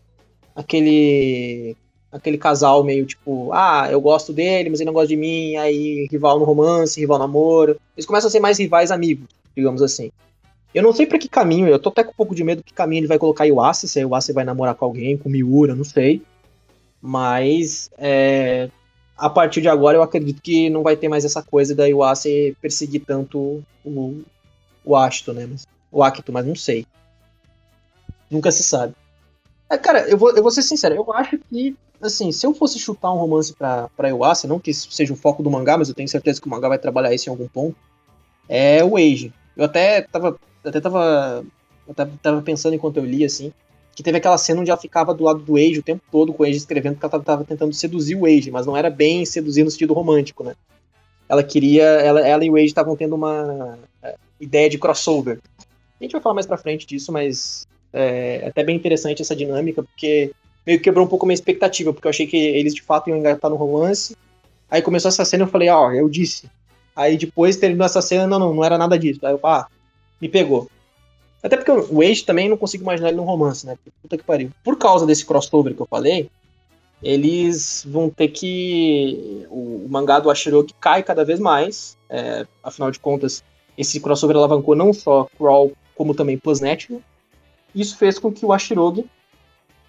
aquele aquele casal meio tipo, ah, eu gosto dele, mas ele não gosta de mim, aí rival no romance, rival no namoro. Eles começam a ser mais rivais amigos, digamos assim. Eu não sei para que caminho, eu tô até com um pouco de medo que caminho ele vai colocar o Iwase, se o Iwase vai namorar com alguém, com Miura, não sei. Mas é, a partir de agora eu acredito que não vai ter mais essa coisa da Iwase perseguir tanto o, o Ashton, né? O Akito, mas não sei. Nunca se sabe. É, cara, eu vou, eu vou ser sincero, eu acho que assim, se eu fosse chutar um romance pra, pra Iwasa, não que isso seja o foco do mangá, mas eu tenho certeza que o mangá vai trabalhar isso em algum ponto, é o Age. Eu até tava, até tava, eu tava pensando enquanto eu li, assim, que teve aquela cena onde ela ficava do lado do Age o tempo todo com o Age escrevendo porque ela tava tentando seduzir o Age, mas não era bem seduzir no sentido romântico, né? Ela queria, ela, ela e o Age estavam tendo uma é, ideia de crossover. A gente vai falar mais pra frente disso, mas é, é até bem interessante essa dinâmica, porque meio que quebrou um pouco a minha expectativa, porque eu achei que eles de fato iam engatar no romance. Aí começou essa cena e eu falei, ó, oh, eu disse. Aí depois terminou essa cena, não, não, não era nada disso. Aí eu, ah, me pegou. Até porque o Age também não consigo imaginar ele num romance, né? Puta que pariu. Por causa desse crossover que eu falei, eles vão ter que. O, o mangá do Ashirogi cai cada vez mais. É, afinal de contas, esse crossover alavancou não só Crawl, como também Plus Natural. Isso fez com que o Ashirogi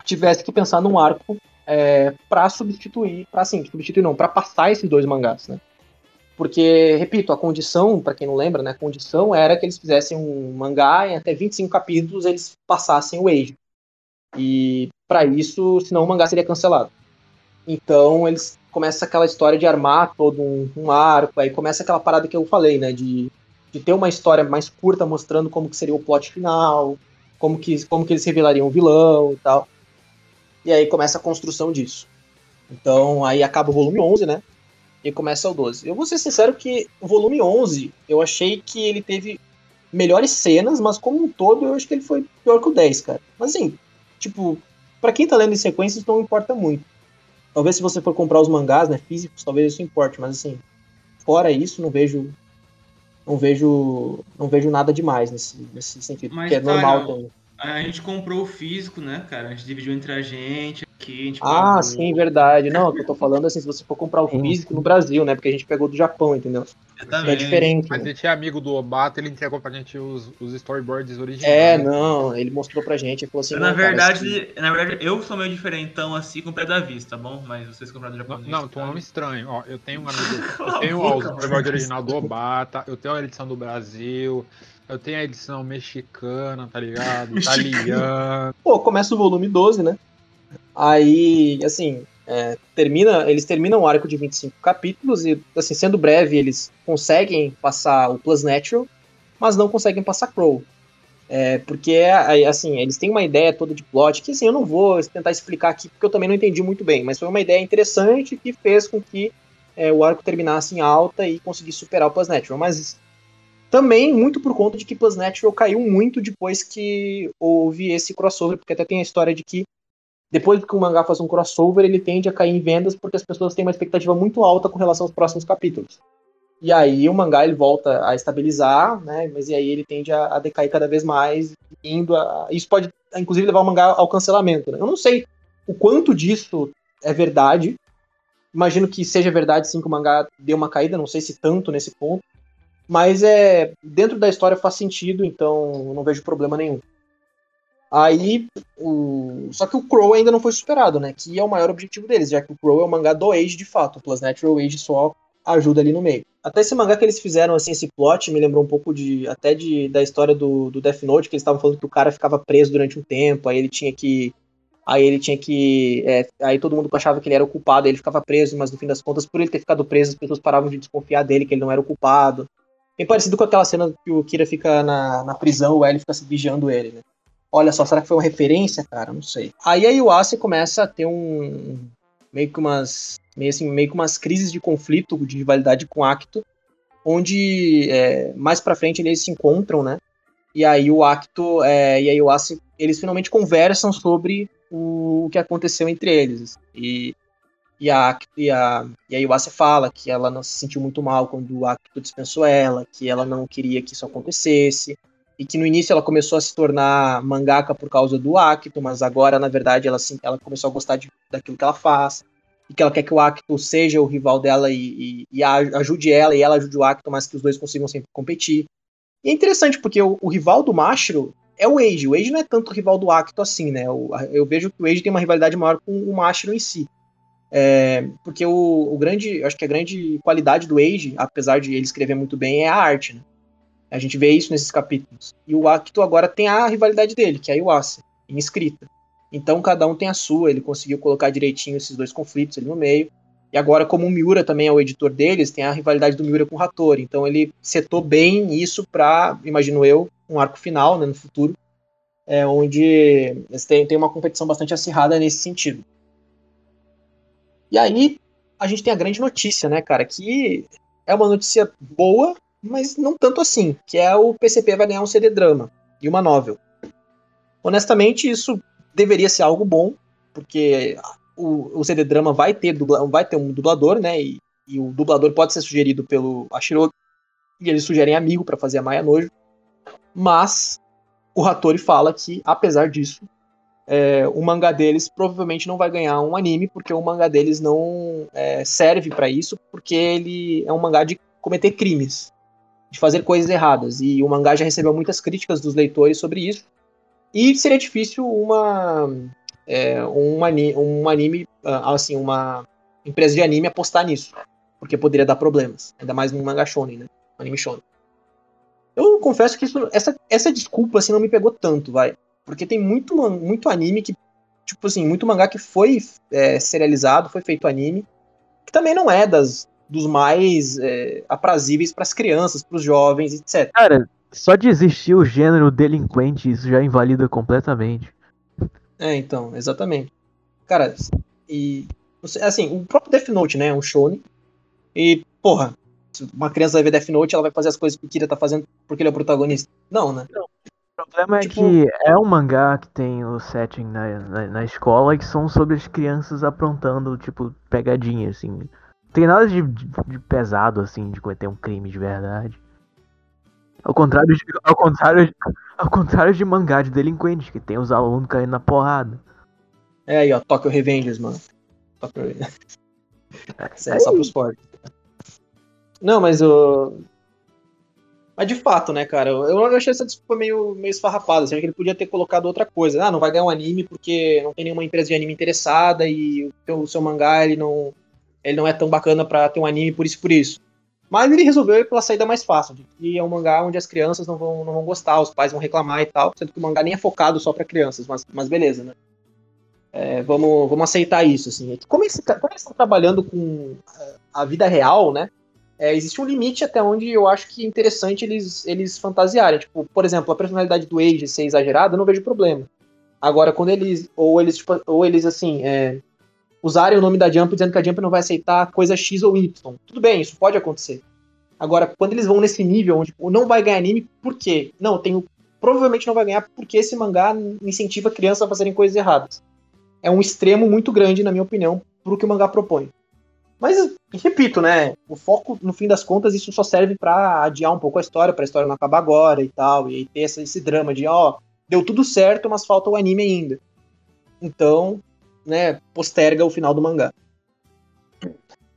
tivesse que pensar num arco é, para substituir, para assim, substituir não, para passar esses dois mangás, né? Porque, repito, a condição, para quem não lembra, né, a condição era que eles fizessem um mangá em até 25 capítulos eles passassem o Age. E para isso, senão o mangá seria cancelado. Então eles começa aquela história de armar todo um, um, arco, aí começa aquela parada que eu falei, né, de, de ter uma história mais curta mostrando como que seria o plot final, como que, como que eles revelariam o vilão e tal. E aí começa a construção disso. Então aí acaba o volume 11, né? e começa o 12. Eu vou ser sincero que o volume 11, eu achei que ele teve melhores cenas, mas como um todo eu acho que ele foi pior que o 10, cara. Mas assim, tipo, para quem tá lendo em sequência, isso não importa muito. Talvez se você for comprar os mangás, né, físicos, talvez isso importe, mas assim, fora isso, não vejo não vejo não vejo nada demais nesse, nesse sentido, mas, que é normal também. A gente comprou o físico, né, cara? A gente dividiu entre a gente A gente ah, pagou... sim, verdade. Não, eu tô falando assim, se você for comprar o físico no Brasil, né? Porque a gente pegou do Japão, entendeu? É diferente. Mas né? a gente é amigo do Obata, ele entregou pra gente os, os storyboards originais. É, não, ele mostrou pra gente, ele falou assim. Na verdade, cara, na verdade, eu sou meio diferentão assim com o pé da vista, tá bom? Mas vocês compraram do Japão. Não, não tô um nome estranho. Ó, eu tenho um amigo. eu tenho o storyboard original do Obata, eu tenho a edição do Brasil. Eu tenho a edição mexicana, tá ligado? Italiana. Pô, começa o volume 12, né? Aí, assim, é, termina, eles terminam o arco de 25 capítulos e, assim, sendo breve, eles conseguem passar o Plus Natural, mas não conseguem passar Crow. É, porque, assim, eles têm uma ideia toda de plot que, assim, eu não vou tentar explicar aqui porque eu também não entendi muito bem, mas foi uma ideia interessante que fez com que é, o arco terminasse em alta e conseguisse superar o Plus Natural. Mas também muito por conta de que Plus Natural caiu muito depois que houve esse crossover, porque até tem a história de que depois que o mangá faz um crossover, ele tende a cair em vendas porque as pessoas têm uma expectativa muito alta com relação aos próximos capítulos. E aí o mangá ele volta a estabilizar, né? Mas e aí ele tende a, a decair cada vez mais, indo a, isso pode inclusive levar o mangá ao cancelamento. Né? Eu não sei o quanto disso é verdade. Imagino que seja verdade sim que o mangá deu uma caída, não sei se tanto nesse ponto. Mas é dentro da história faz sentido, então não vejo problema nenhum. Aí, o... só que o Crow ainda não foi superado, né? Que é o maior objetivo deles, já que o Crow é o mangá do Age de fato. O Plus Natural Age só ajuda ali no meio. Até esse mangá que eles fizeram, assim, esse plot me lembrou um pouco de até de, da história do, do Death Note, que eles estavam falando que o cara ficava preso durante um tempo, aí ele tinha que. Aí ele tinha que. É, aí todo mundo achava que ele era o culpado, aí ele ficava preso, mas no fim das contas, por ele ter ficado preso, as pessoas paravam de desconfiar dele, que ele não era o culpado. Bem parecido com aquela cena que o Kira fica na, na prisão, o L fica se vigiando ele, né? Olha só, será que foi uma referência, cara? Não sei. Aí a Yuasa começa a ter um. meio que umas. meio assim, meio que umas crises de conflito, de rivalidade com o Acto, onde é, mais pra frente eles se encontram, né? E aí o Acto é, e a Yuasa, eles finalmente conversam sobre o, o que aconteceu entre eles. E e a, e a, e a Iwase fala que ela não se sentiu muito mal quando o Akito dispensou ela, que ela não queria que isso acontecesse, e que no início ela começou a se tornar mangaka por causa do Akito, mas agora, na verdade, ela, ela começou a gostar de, daquilo que ela faz, e que ela quer que o Akito seja o rival dela e, e, e ajude ela, e ela ajude o Akito, mas que os dois consigam sempre competir. E é interessante, porque o, o rival do Mashiro é o Age. O Age não é tanto rival do Akito assim, né? Eu, eu vejo que o Age tem uma rivalidade maior com o Mashiro em si. É, porque o, o, grande, acho que a grande qualidade do Age, apesar de ele escrever muito bem, é a arte, né? A gente vê isso nesses capítulos. E o Akito agora tem a rivalidade dele, que é a Iwasa, em escrita. Então cada um tem a sua, ele conseguiu colocar direitinho esses dois conflitos ali no meio. E agora, como o Miura também é o editor deles, tem a rivalidade do Miura com o Hattori. Então ele setou bem isso para, imagino eu, um arco final né, no futuro, é, onde tem, tem uma competição bastante acirrada nesse sentido. E aí, a gente tem a grande notícia, né, cara, que é uma notícia boa, mas não tanto assim, que é o PCP vai ganhar um CD drama e uma novel. Honestamente, isso deveria ser algo bom, porque o, o CD drama vai ter, dubla, vai ter um dublador, né, e, e o dublador pode ser sugerido pelo Ashiro, e eles sugerem amigo para fazer a Maya Nojo, mas o Hattori fala que, apesar disso, é, o mangá deles provavelmente não vai ganhar um anime, porque o mangá deles não é, serve para isso, porque ele é um mangá de cometer crimes, de fazer coisas erradas. E o mangá já recebeu muitas críticas dos leitores sobre isso. E seria difícil uma, é, um, anime, um anime, ah, assim, uma empresa de anime apostar nisso, porque poderia dar problemas, ainda mais num mangá shonen, né? Anime shonen. Eu confesso que isso, essa, essa desculpa assim não me pegou tanto, vai. Porque tem muito, muito anime que. Tipo assim, muito mangá que foi é, serializado, foi feito anime, que também não é das, dos mais é, aprazíveis para as crianças, para os jovens, etc. Cara, só de existir o gênero delinquente, isso já invalida completamente. É, então, exatamente. Cara, e. Assim, o próprio Death Note, né? É um shonen. E, porra, se uma criança vai ver Death Note, ela vai fazer as coisas que o Kira tá fazendo porque ele é o protagonista. Não, né? Não. O problema tipo... é que é um mangá que tem o setting na, na, na, escola que são sobre as crianças aprontando, tipo, pegadinha, assim. Tem nada de, de, de, pesado, assim, de cometer um crime de verdade. Ao contrário de, ao contrário, de, ao contrário de mangá de delinquente, que tem os alunos caindo na porrada. É aí, ó, Tokyo Revengers, mano. Tokyo Revengers. É, é só pros fortes. Não, mas o. Mas de fato, né, cara, eu achei essa desculpa meio, meio esfarrapada, assim, que ele podia ter colocado outra coisa. Ah, não vai ganhar um anime porque não tem nenhuma empresa de anime interessada e o seu, o seu mangá ele não, ele não é tão bacana para ter um anime por isso por isso. Mas ele resolveu ir pela saída mais fácil, e é um mangá onde as crianças não vão, não vão gostar, os pais vão reclamar e tal, sendo que o mangá nem é focado só para crianças, mas, mas beleza, né? É, vamos, vamos aceitar isso, assim. Como eles, como eles estão trabalhando com a vida real, né? é, existe um limite até onde eu acho que é interessante eles, eles fantasiarem. Tipo, por exemplo, a personalidade do Age ser exagerada, eu não vejo problema. Agora, quando eles. Ou eles, tipo, ou eles assim. É, usarem o nome da Jump dizendo que a Jump não vai aceitar coisa X ou Y. Tudo bem, isso pode acontecer. Agora, quando eles vão nesse nível onde tipo, não vai ganhar anime, por quê? Não, tenho. Provavelmente não vai ganhar porque esse mangá incentiva crianças a fazerem coisas erradas. É um extremo muito grande, na minha opinião, pro que o mangá propõe. Mas, repito, né? O foco, no fim das contas, isso só serve para adiar um pouco a história, pra história não acabar agora e tal. E ter esse, esse drama de, ó, deu tudo certo, mas falta o anime ainda. Então, né, posterga o final do mangá.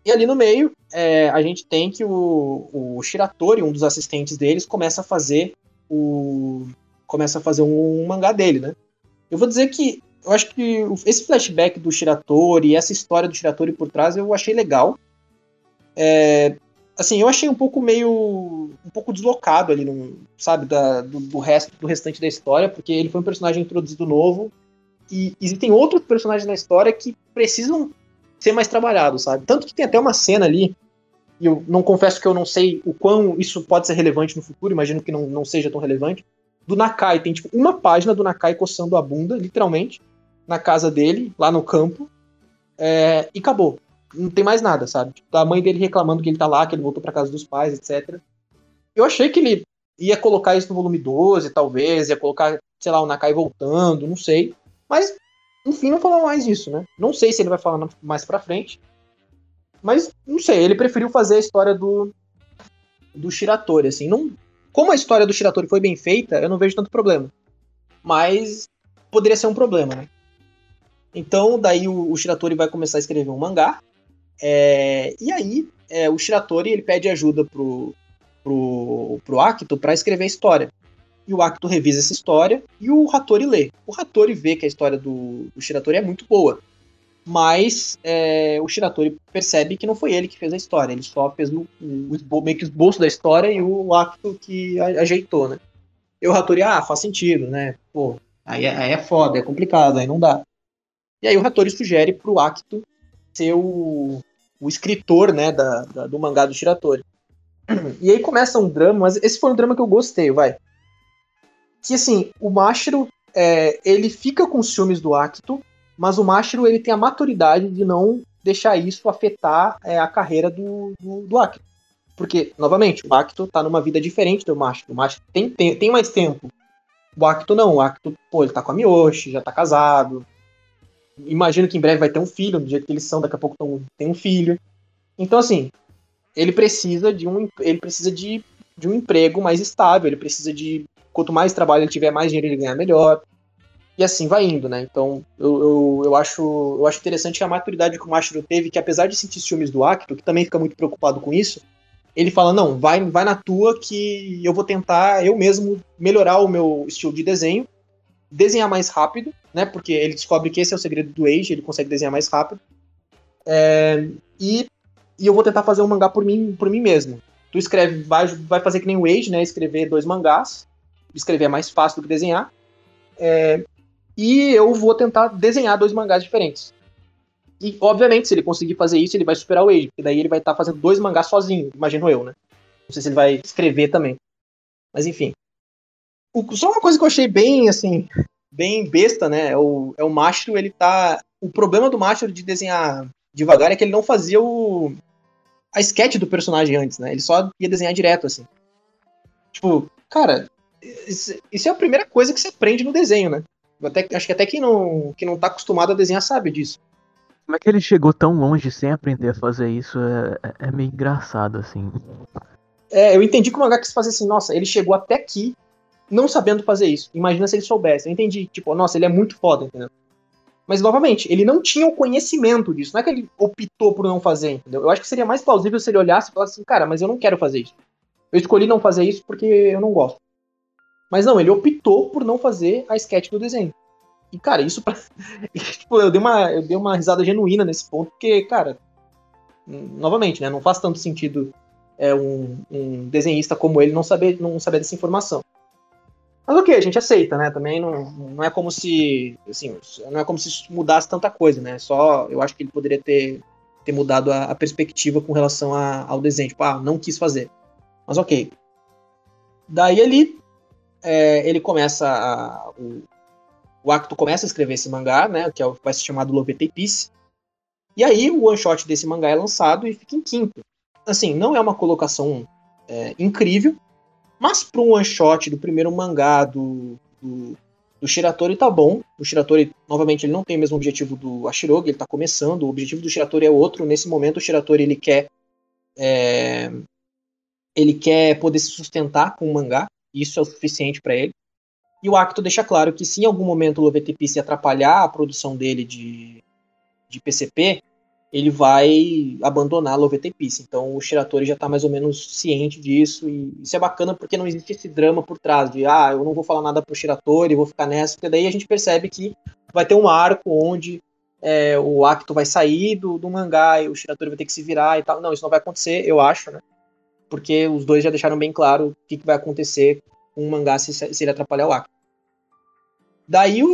E ali no meio, é, a gente tem que o, o Shiratori, um dos assistentes deles, começa a fazer o. começa a fazer um, um mangá dele, né? Eu vou dizer que eu acho que esse flashback do Shiratori, essa história do Shiratori por trás, eu achei legal. É, assim, eu achei um pouco meio. um pouco deslocado ali, no, sabe, da, do, do, resto, do restante da história, porque ele foi um personagem introduzido novo. E existem outros personagens na história que precisam ser mais trabalhados, sabe? Tanto que tem até uma cena ali, e eu não confesso que eu não sei o quão isso pode ser relevante no futuro, imagino que não, não seja tão relevante. Do Nakai, tem tipo uma página do Nakai coçando a bunda, literalmente na casa dele, lá no campo, é, e acabou. Não tem mais nada, sabe? Tipo, a mãe dele reclamando que ele tá lá, que ele voltou para casa dos pais, etc. Eu achei que ele ia colocar isso no volume 12, talvez, ia colocar, sei lá, o Nakai voltando, não sei. Mas, enfim, não falou mais disso, né? Não sei se ele vai falar mais pra frente. Mas, não sei, ele preferiu fazer a história do, do Shiratori, assim. Não, como a história do Shiratori foi bem feita, eu não vejo tanto problema. Mas poderia ser um problema, né? Então, daí o, o Shiratori vai começar a escrever um mangá. É, e aí, é, o Shiratori ele pede ajuda pro, pro, pro Akito para escrever a história. E o Akito revisa essa história e o Hattori lê. O Hattori vê que a história do, do Shiratori é muito boa. Mas é, o Shiratori percebe que não foi ele que fez a história. Ele só fez o, o, meio que o esboço da história e o Akito que ajeitou, né? E o Hattori, ah, faz sentido, né? Pô, aí é, aí é foda, é complicado, aí não dá. E aí o Hattori sugere pro Akito ser o, o escritor, né, da, da, do mangá do Shiratori. E aí começa um drama, mas esse foi um drama que eu gostei, vai. Que assim, o Mashiro é, ele fica com ciúmes do Acto, mas o Mashiro ele tem a maturidade de não deixar isso afetar é, a carreira do, do, do Acto. Porque, novamente, o Acto tá numa vida diferente do Mashiro. O Mashiro tem, tem, tem mais tempo. O Acto não. O Acto, pô, ele tá com a Miyoshi, já tá casado. Imagino que em breve vai ter um filho, do jeito que eles são, daqui a pouco tão, tem um filho. Então, assim, ele precisa de um, ele precisa de, de um emprego mais estável, ele precisa de. Quanto mais trabalho ele tiver, mais dinheiro ele ganhar melhor. E assim vai indo, né? Então, eu, eu, eu, acho, eu acho interessante a maturidade que o Mashiro teve, que apesar de sentir ciúmes do Akito, que também fica muito preocupado com isso, ele fala, não, vai, vai na tua que eu vou tentar eu mesmo melhorar o meu estilo de desenho, desenhar mais rápido, né? Porque ele descobre que esse é o segredo do Age, ele consegue desenhar mais rápido. É, e, e eu vou tentar fazer um mangá por mim, por mim mesmo. Tu escreve, vai, vai fazer que nem o Age, né? Escrever dois mangás. Escrever é mais fácil do que desenhar. É, e eu vou tentar desenhar dois mangás diferentes. E, obviamente, se ele conseguir fazer isso, ele vai superar o Age, porque daí ele vai estar tá fazendo dois mangás sozinho, imagino eu, né? Não sei se ele vai escrever também. Mas enfim. O, só uma coisa que eu achei bem, assim, bem besta, né? É o, é o Mastro, ele tá. O problema do Mastro de desenhar devagar é que ele não fazia o. a sketch do personagem antes, né? Ele só ia desenhar direto, assim. Tipo, cara, isso, é a primeira coisa que você aprende no desenho, né? Até, acho que até quem não, quem não tá acostumado a desenhar sabe disso. Como é que ele chegou tão longe sem aprender a fazer isso? É, é, é meio engraçado, assim. É, eu entendi que o mangá quis fazer assim, nossa, ele chegou até aqui não sabendo fazer isso. Imagina se ele soubesse. Eu entendi, tipo, nossa, ele é muito foda, entendeu? Mas, novamente, ele não tinha o conhecimento disso. Não é que ele optou por não fazer, entendeu? Eu acho que seria mais plausível se ele olhasse e falasse assim, cara, mas eu não quero fazer isso. Eu escolhi não fazer isso porque eu não gosto. Mas não, ele optou por não fazer a sketch do desenho. E, cara, isso pra... tipo, eu dei, uma, eu dei uma risada genuína nesse ponto, porque, cara, novamente, né, não faz tanto sentido é, um, um desenhista como ele não saber, não saber dessa informação. Mas ok, a gente aceita, né? Também não, não é como se. Assim, não é como se mudasse tanta coisa, né? Só eu acho que ele poderia ter, ter mudado a, a perspectiva com relação a, ao desenho. Tipo, ah, não quis fazer. Mas ok. Daí ele é, ele começa a, o, o Acto começa a escrever esse mangá, né, que é o, vai ser chamado Lovete Peace. E aí o one shot desse mangá é lançado e fica em quinto. Assim, não é uma colocação é, incrível, mas para um one shot do primeiro mangá do, do, do Shiratori tá bom. O Shiratori, novamente, ele não tem o mesmo objetivo do Ashirogi, ele tá começando. O objetivo do Shiratori é outro. Nesse momento, o Shiratori ele quer é, ele quer poder se sustentar com o mangá. Isso é o suficiente para ele. E o Acto deixa claro que se em algum momento o LoveTP se atrapalhar a produção dele de, de PCP, ele vai abandonar a LoveTP. Então o Shiratori já está mais ou menos ciente disso. E isso é bacana porque não existe esse drama por trás de ah, eu não vou falar nada pro Shiratori, vou ficar nessa. Porque daí a gente percebe que vai ter um arco onde é, o Acto vai sair do, do mangá e o Shiratori vai ter que se virar e tal. Não, isso não vai acontecer, eu acho, né? Porque os dois já deixaram bem claro o que, que vai acontecer com o mangá se, se ele atrapalhar o. Daí, o,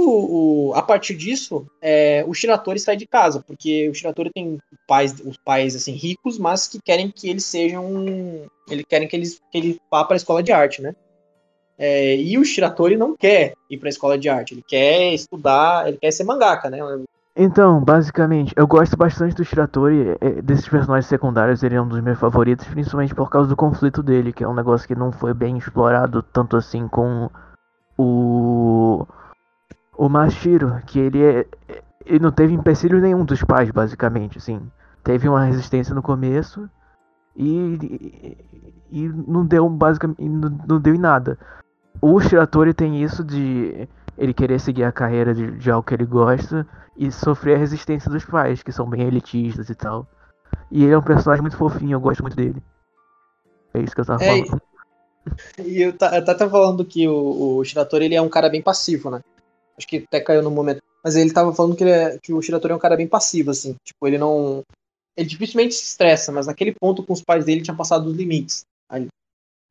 o, a partir disso, é, o Shiratori sai de casa, porque o Shiratori tem pais, os pais assim ricos, mas que querem que eles sejam, ele querem que, eles, que ele vá para a escola de arte, né? É, e o Shiratori não quer ir para a escola de arte, ele quer estudar, ele quer ser mangaka, né? Então, basicamente, eu gosto bastante do Shiratori, é, desses personagens secundários, ele é um dos meus favoritos, principalmente por causa do conflito dele, que é um negócio que não foi bem explorado tanto assim com o o Mashiro, que ele é, ele não teve empecilho nenhum dos pais, basicamente, assim. Teve uma resistência no começo e, e, e não deu basicamente não, não deu em nada. O Shiratori tem isso de ele querer seguir a carreira de, de algo que ele gosta e sofrer a resistência dos pais, que são bem elitistas e tal. E ele é um personagem muito fofinho, eu gosto muito dele. É isso que eu tava é, falando. E eu tava falando que o, o Shiratori ele é um cara bem passivo, né? Acho que até caiu no momento. Mas ele tava falando que, é, que o Shiratori é um cara bem passivo, assim. Tipo, ele não. Ele dificilmente se estressa, mas naquele ponto com os pais dele tinha passado os limites.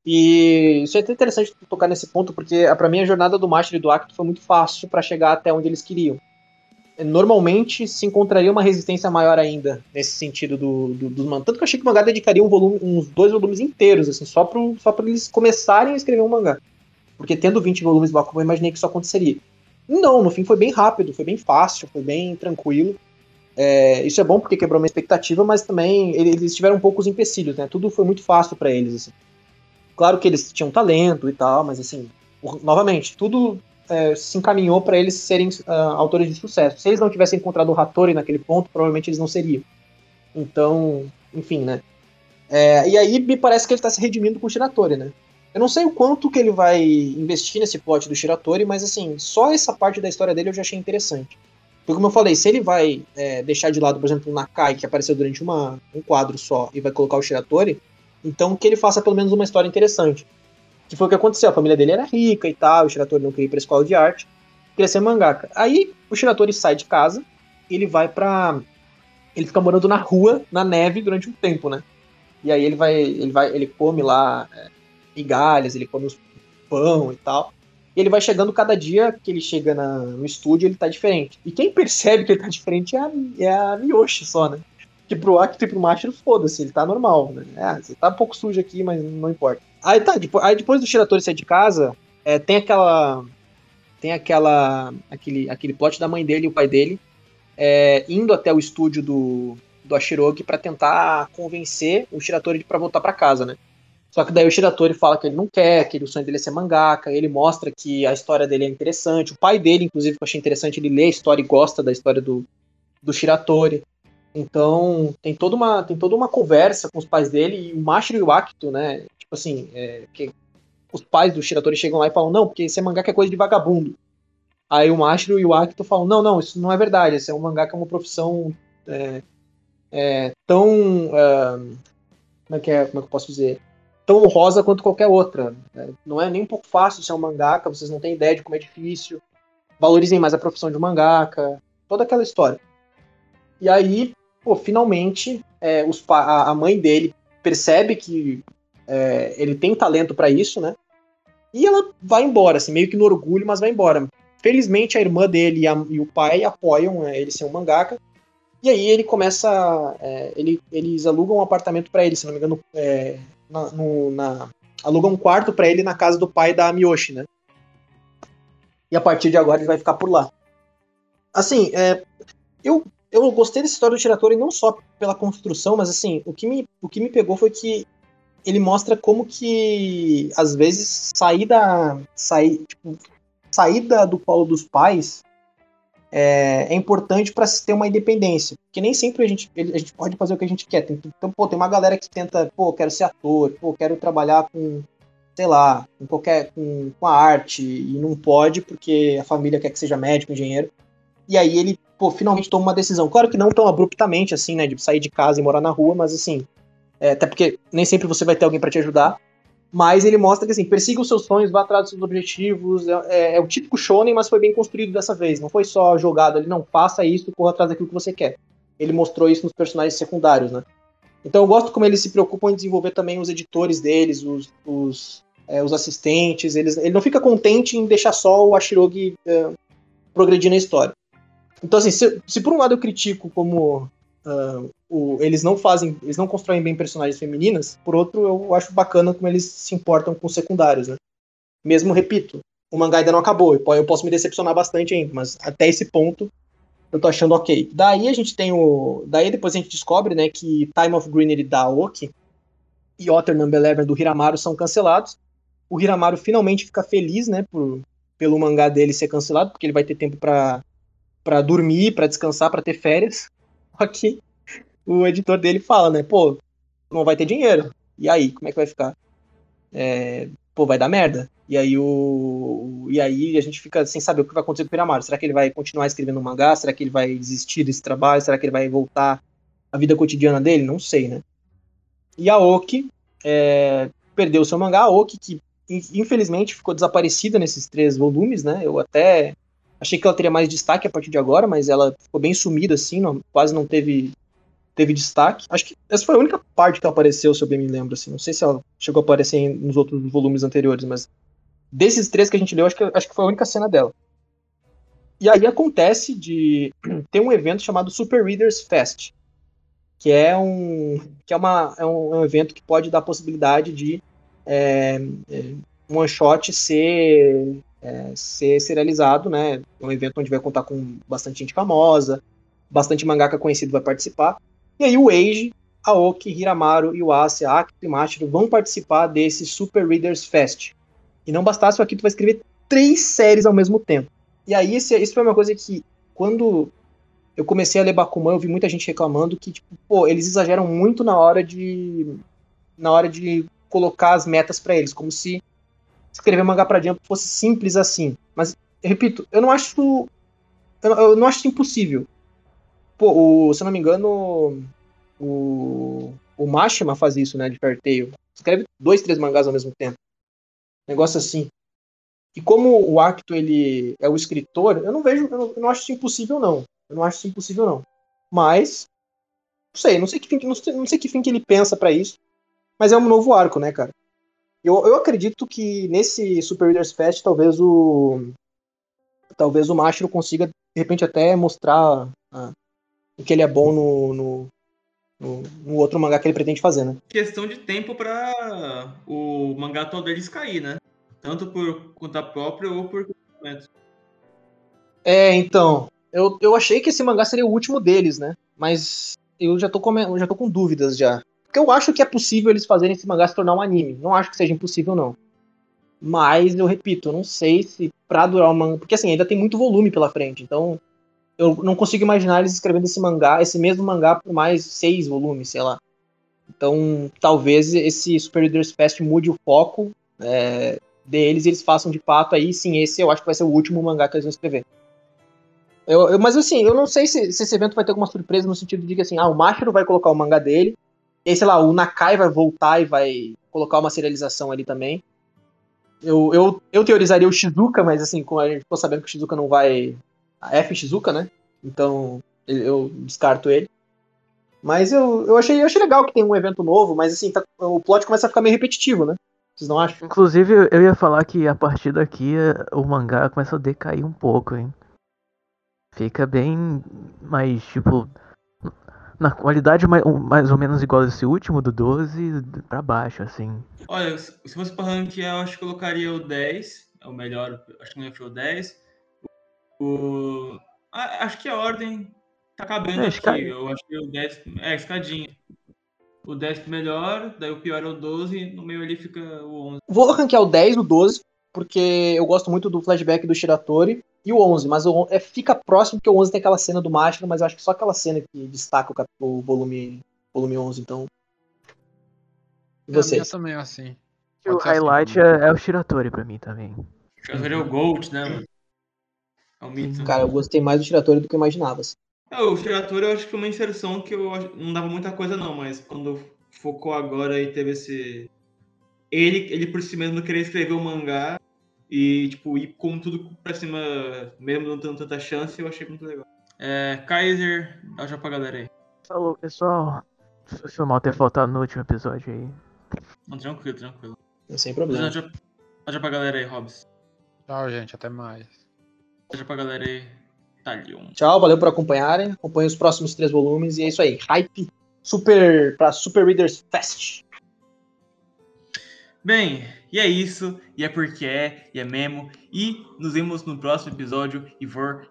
E isso é até interessante tocar nesse ponto, porque para mim a jornada do Master e do Acto foi muito fácil para chegar até onde eles queriam normalmente se encontraria uma resistência maior ainda nesse sentido do, do, dos mangá. Tanto que eu achei que o mangá dedicaria um volume, uns dois volumes inteiros, assim, só para só eles começarem a escrever um mangá. Porque tendo 20 volumes do Bakuman, eu imaginei que isso aconteceria. Não, no fim foi bem rápido, foi bem fácil, foi bem tranquilo. É, isso é bom porque quebrou minha expectativa, mas também eles tiveram poucos empecilhos, né? Tudo foi muito fácil para eles. Assim. Claro que eles tinham talento e tal, mas assim, novamente, tudo é, se encaminhou para eles serem uh, autores de sucesso. Se eles não tivessem encontrado o Hattori naquele ponto, provavelmente eles não seriam. Então, enfim, né? É, e aí me parece que ele está se redimindo com o Shiratori, né? Eu não sei o quanto que ele vai investir nesse plot do Shiratori, mas assim, só essa parte da história dele eu já achei interessante. Porque como eu falei, se ele vai é, deixar de lado, por exemplo, o Nakai, que apareceu durante uma, um quadro só, e vai colocar o Shiratori, então que ele faça pelo menos uma história interessante. Que foi o que aconteceu, a família dele era rica e tal, o Shiratori não queria ir pra escola de arte, queria ser mangaka. Aí o Shiratori sai de casa, ele vai pra... Ele fica morando na rua, na neve, durante um tempo, né? E aí ele vai, ele vai, ele come lá é, migalhas, ele come os pão e tal. E ele vai chegando cada dia que ele chega na, no estúdio, ele tá diferente. E quem percebe que ele tá diferente é a, é a Miyoshi só, né? Que pro Akito e pro Mashiro, foda-se, ele tá normal, né? É, você tá um pouco sujo aqui, mas não importa. Aí tá, depois, aí depois do Shiratori sair de casa, é, tem aquela. Tem aquela. Aquele, aquele plot da mãe dele e o pai dele é, indo até o estúdio do, do Ashirogi para tentar convencer o Shiratori para voltar para casa, né? Só que daí o Shiratori fala que ele não quer, que o sonho dele é ser mangaka, ele mostra que a história dele é interessante. O pai dele, inclusive, que eu achei interessante, ele lê a história e gosta da história do, do Shiratori. Então, tem toda uma tem toda uma conversa com os pais dele e o Mashiro e o Akito, né? Tipo assim, é, que os pais do Shiratori chegam lá e falam: "Não, porque ser mangaka é coisa de vagabundo". Aí o Mashiro e o Akito falam: "Não, não, isso não é verdade. Esse é um mangaka é uma profissão é, é, tão. Uh, como, é que é, como é que eu posso dizer? Tão honrosa quanto qualquer outra. É, não é nem um pouco fácil ser um mangaka, vocês não têm ideia de como é difícil. Valorizem mais a profissão de mangaka. Toda aquela história. E aí, pô, finalmente, é, os, a, a, mãe dele percebe que é, ele tem talento para isso, né? E ela vai embora, assim, meio que no orgulho, mas vai embora. Felizmente, a irmã dele e, a, e o pai apoiam é, ele ser um mangaka. E aí ele começa. É, ele, eles alugam um apartamento para ele, se não me engano. É, na, no, na, alugam um quarto para ele na casa do pai da Miyoshi, né? E a partir de agora ele vai ficar por lá. Assim, é, eu, eu gostei dessa história do Shiratori não só pela construção, mas assim, o que, me, o que me pegou foi que ele mostra como que, às vezes, sair da. Sair, tipo, sair da, do colo dos pais é, é importante para se ter uma independência. Porque nem sempre a gente, a gente pode fazer o que a gente quer. Tem, então, pô, tem uma galera que tenta, pô, quero ser ator, pô, quero trabalhar com, sei lá, com qualquer, com, com a arte, e não pode porque a família quer que seja médico, engenheiro. E aí ele, pô, finalmente toma uma decisão. Claro que não tão abruptamente assim, né, de sair de casa e morar na rua, mas assim, é, até porque nem sempre você vai ter alguém para te ajudar. Mas ele mostra que assim, persiga os seus sonhos, vá atrás dos seus objetivos. É, é, é, o típico shonen, mas foi bem construído dessa vez. Não foi só jogado ali, não, faça isso, corra atrás daquilo que você quer. Ele mostrou isso nos personagens secundários, né? Então eu gosto como eles se preocupam em desenvolver também os editores deles, os, os, é, os assistentes. Eles, ele não fica contente em deixar só o Ashirogi é, progredir na história. Então, assim, se, se por um lado eu critico como uh, o, eles não fazem, eles não constroem bem personagens femininas. Por outro, eu acho bacana como eles se importam com os secundários, né? Mesmo, repito, o mangá ainda não acabou, eu posso me decepcionar bastante ainda, mas até esse ponto eu tô achando ok. Daí a gente tem o. Daí depois a gente descobre, né, que Time of Greenery da Aoki e Otter Number 11 do Hiramaru são cancelados. O Hiramaru finalmente fica feliz, né, por, pelo mangá dele ser cancelado, porque ele vai ter tempo para para dormir, para descansar, para ter férias. Só que o editor dele fala, né? Pô, não vai ter dinheiro. E aí, como é que vai ficar? É, pô, vai dar merda. E aí o. E aí a gente fica sem saber o que vai acontecer com o Piramaru. Será que ele vai continuar escrevendo mangá? Será que ele vai desistir desse trabalho? Será que ele vai voltar à vida cotidiana dele? Não sei, né? E a Oki é, perdeu seu mangá. A Oki, que infelizmente ficou desaparecida nesses três volumes, né? Eu até achei que ela teria mais destaque a partir de agora, mas ela ficou bem sumida assim, não, quase não teve teve destaque. Acho que essa foi a única parte que ela apareceu, se eu bem me lembro, assim. Não sei se ela chegou a aparecer nos outros volumes anteriores, mas desses três que a gente leu, acho que, acho que foi a única cena dela. E aí acontece de ter um evento chamado Super Readers Fest, que é um que é, uma, é um, é um evento que pode dar a possibilidade de é, é, um one shot ser é, ser serializado, né? É um evento onde vai contar com bastante gente famosa, bastante mangaka conhecido vai participar. E aí o Eiji, Aoki, Hiramaru, Iwase, Akito e Machiro vão participar desse Super Readers Fest. E não bastasse, o Akito vai escrever três séries ao mesmo tempo. E aí esse, isso foi uma coisa que, quando eu comecei a ler Bakuman, eu vi muita gente reclamando que, tipo, pô, eles exageram muito na hora de na hora de colocar as metas para eles, como se escrever mangá para Jump fosse simples assim. Mas, repito, eu não acho eu, eu não acho impossível. Pô, o, se eu não me engano, o, o Mashima faz isso, né, de Fair Tail. Escreve dois, três mangás ao mesmo tempo. Negócio assim. E como o Acto ele é o escritor, eu não vejo, eu não, eu não acho isso impossível não. Eu não acho isso impossível não. Mas não sei, não sei que fim, não sei, não sei que fim que ele pensa para isso. Mas é um novo arco, né, cara? Eu, eu acredito que nesse Super Readers Fest talvez o talvez o Mashiro consiga de repente até mostrar ah, o que ele é bom no, no, no, no, outro mangá que ele pretende fazer, né? Questão de tempo para o mangá todo deles cair, né? Tanto por conta própria ou por É, então. Eu, eu achei que esse mangá seria o último deles, né? Mas eu já tô com, eu já tô com dúvidas já. Porque eu acho que é possível eles fazerem esse mangá se tornar um anime. Não acho que seja impossível, não. Mas eu repito, eu não sei se pra durar um mangá. Porque assim, ainda tem muito volume pela frente. Então, eu não consigo imaginar eles escrevendo esse mangá, esse mesmo mangá por mais seis volumes, sei lá. Então, talvez esse Super Leaders Fest mude o foco é, deles e eles façam de fato aí, sim, esse eu acho que vai ser o último mangá que eles vão escrever. Eu, eu, mas assim, eu não sei se, se, esse evento vai ter alguma surpresa no sentido de que assim, ah, o Mashiro vai colocar o mangá dele, e aí, sei lá, o Nakai vai voltar e vai colocar uma serialização ali também. Eu, eu, eu teorizaria o Shizuka, mas assim, como a gente ficou sabendo que o Shizuka não vai a F Shizuka, né? Então eu descarto ele. Mas eu, eu, achei, eu achei legal que tem um evento novo, mas assim, tá, o plot começa a ficar meio repetitivo, né? Vocês não acham? Inclusive, eu ia falar que a partir daqui o mangá começa a decair um pouco, hein? Fica bem mais, tipo, na qualidade mais, mais ou menos igual esse último, do 12 pra baixo, assim. Olha, se fosse pra ranquear, eu acho que colocaria o 10, é o melhor, acho que não foi o 10. O... Ah, acho que a ordem tá cabendo é, aqui. Eu acho que o 10. É, escadinha. O 10 melhor, daí o pior é o 12, no meio ali fica o 11. Vou ranquear o 10 o 12, porque eu gosto muito do flashback do Shiratori e o 11, mas o, é, fica próximo porque o 11 tem aquela cena do Mashiro, mas eu acho que só aquela cena que destaca o, o volume, volume 11, então. E vocês? Também assim. o highlight assim. é, é, o Shiratori pra mim também. O Shiratori é o Gold, né, mano? É um mito. Cara, eu gostei mais do Shiratori do que eu imaginava. Assim. É, o Shiratori eu acho que foi uma inserção que eu não dava muita coisa não, mas quando focou agora e teve esse... Ele, ele por si mesmo querer escrever o um mangá e, tipo, ir com tudo pra cima, mesmo não tendo tanta chance, eu achei muito legal. É, Kaiser, dá já pra galera aí. Falou, pessoal. Foi mal ter faltado no último episódio aí. Não, tranquilo, tranquilo. Sem problema. Dá já pra galera aí, Hobbs. Tchau, gente. Até mais. Beijo pra galera aí. Talion. Tchau, valeu por acompanharem. Acompanhe os próximos três volumes e é isso aí. Hype super pra Super Readers Fest. Bem, e é isso, e é porque é, e é mesmo. E nos vemos no próximo episódio. E for,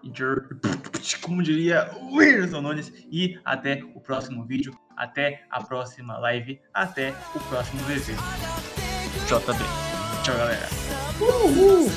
como diria Whindersson Nunes. E até o próximo vídeo, até a próxima live, até o próximo VV. JB. Tchau, galera. Uhul.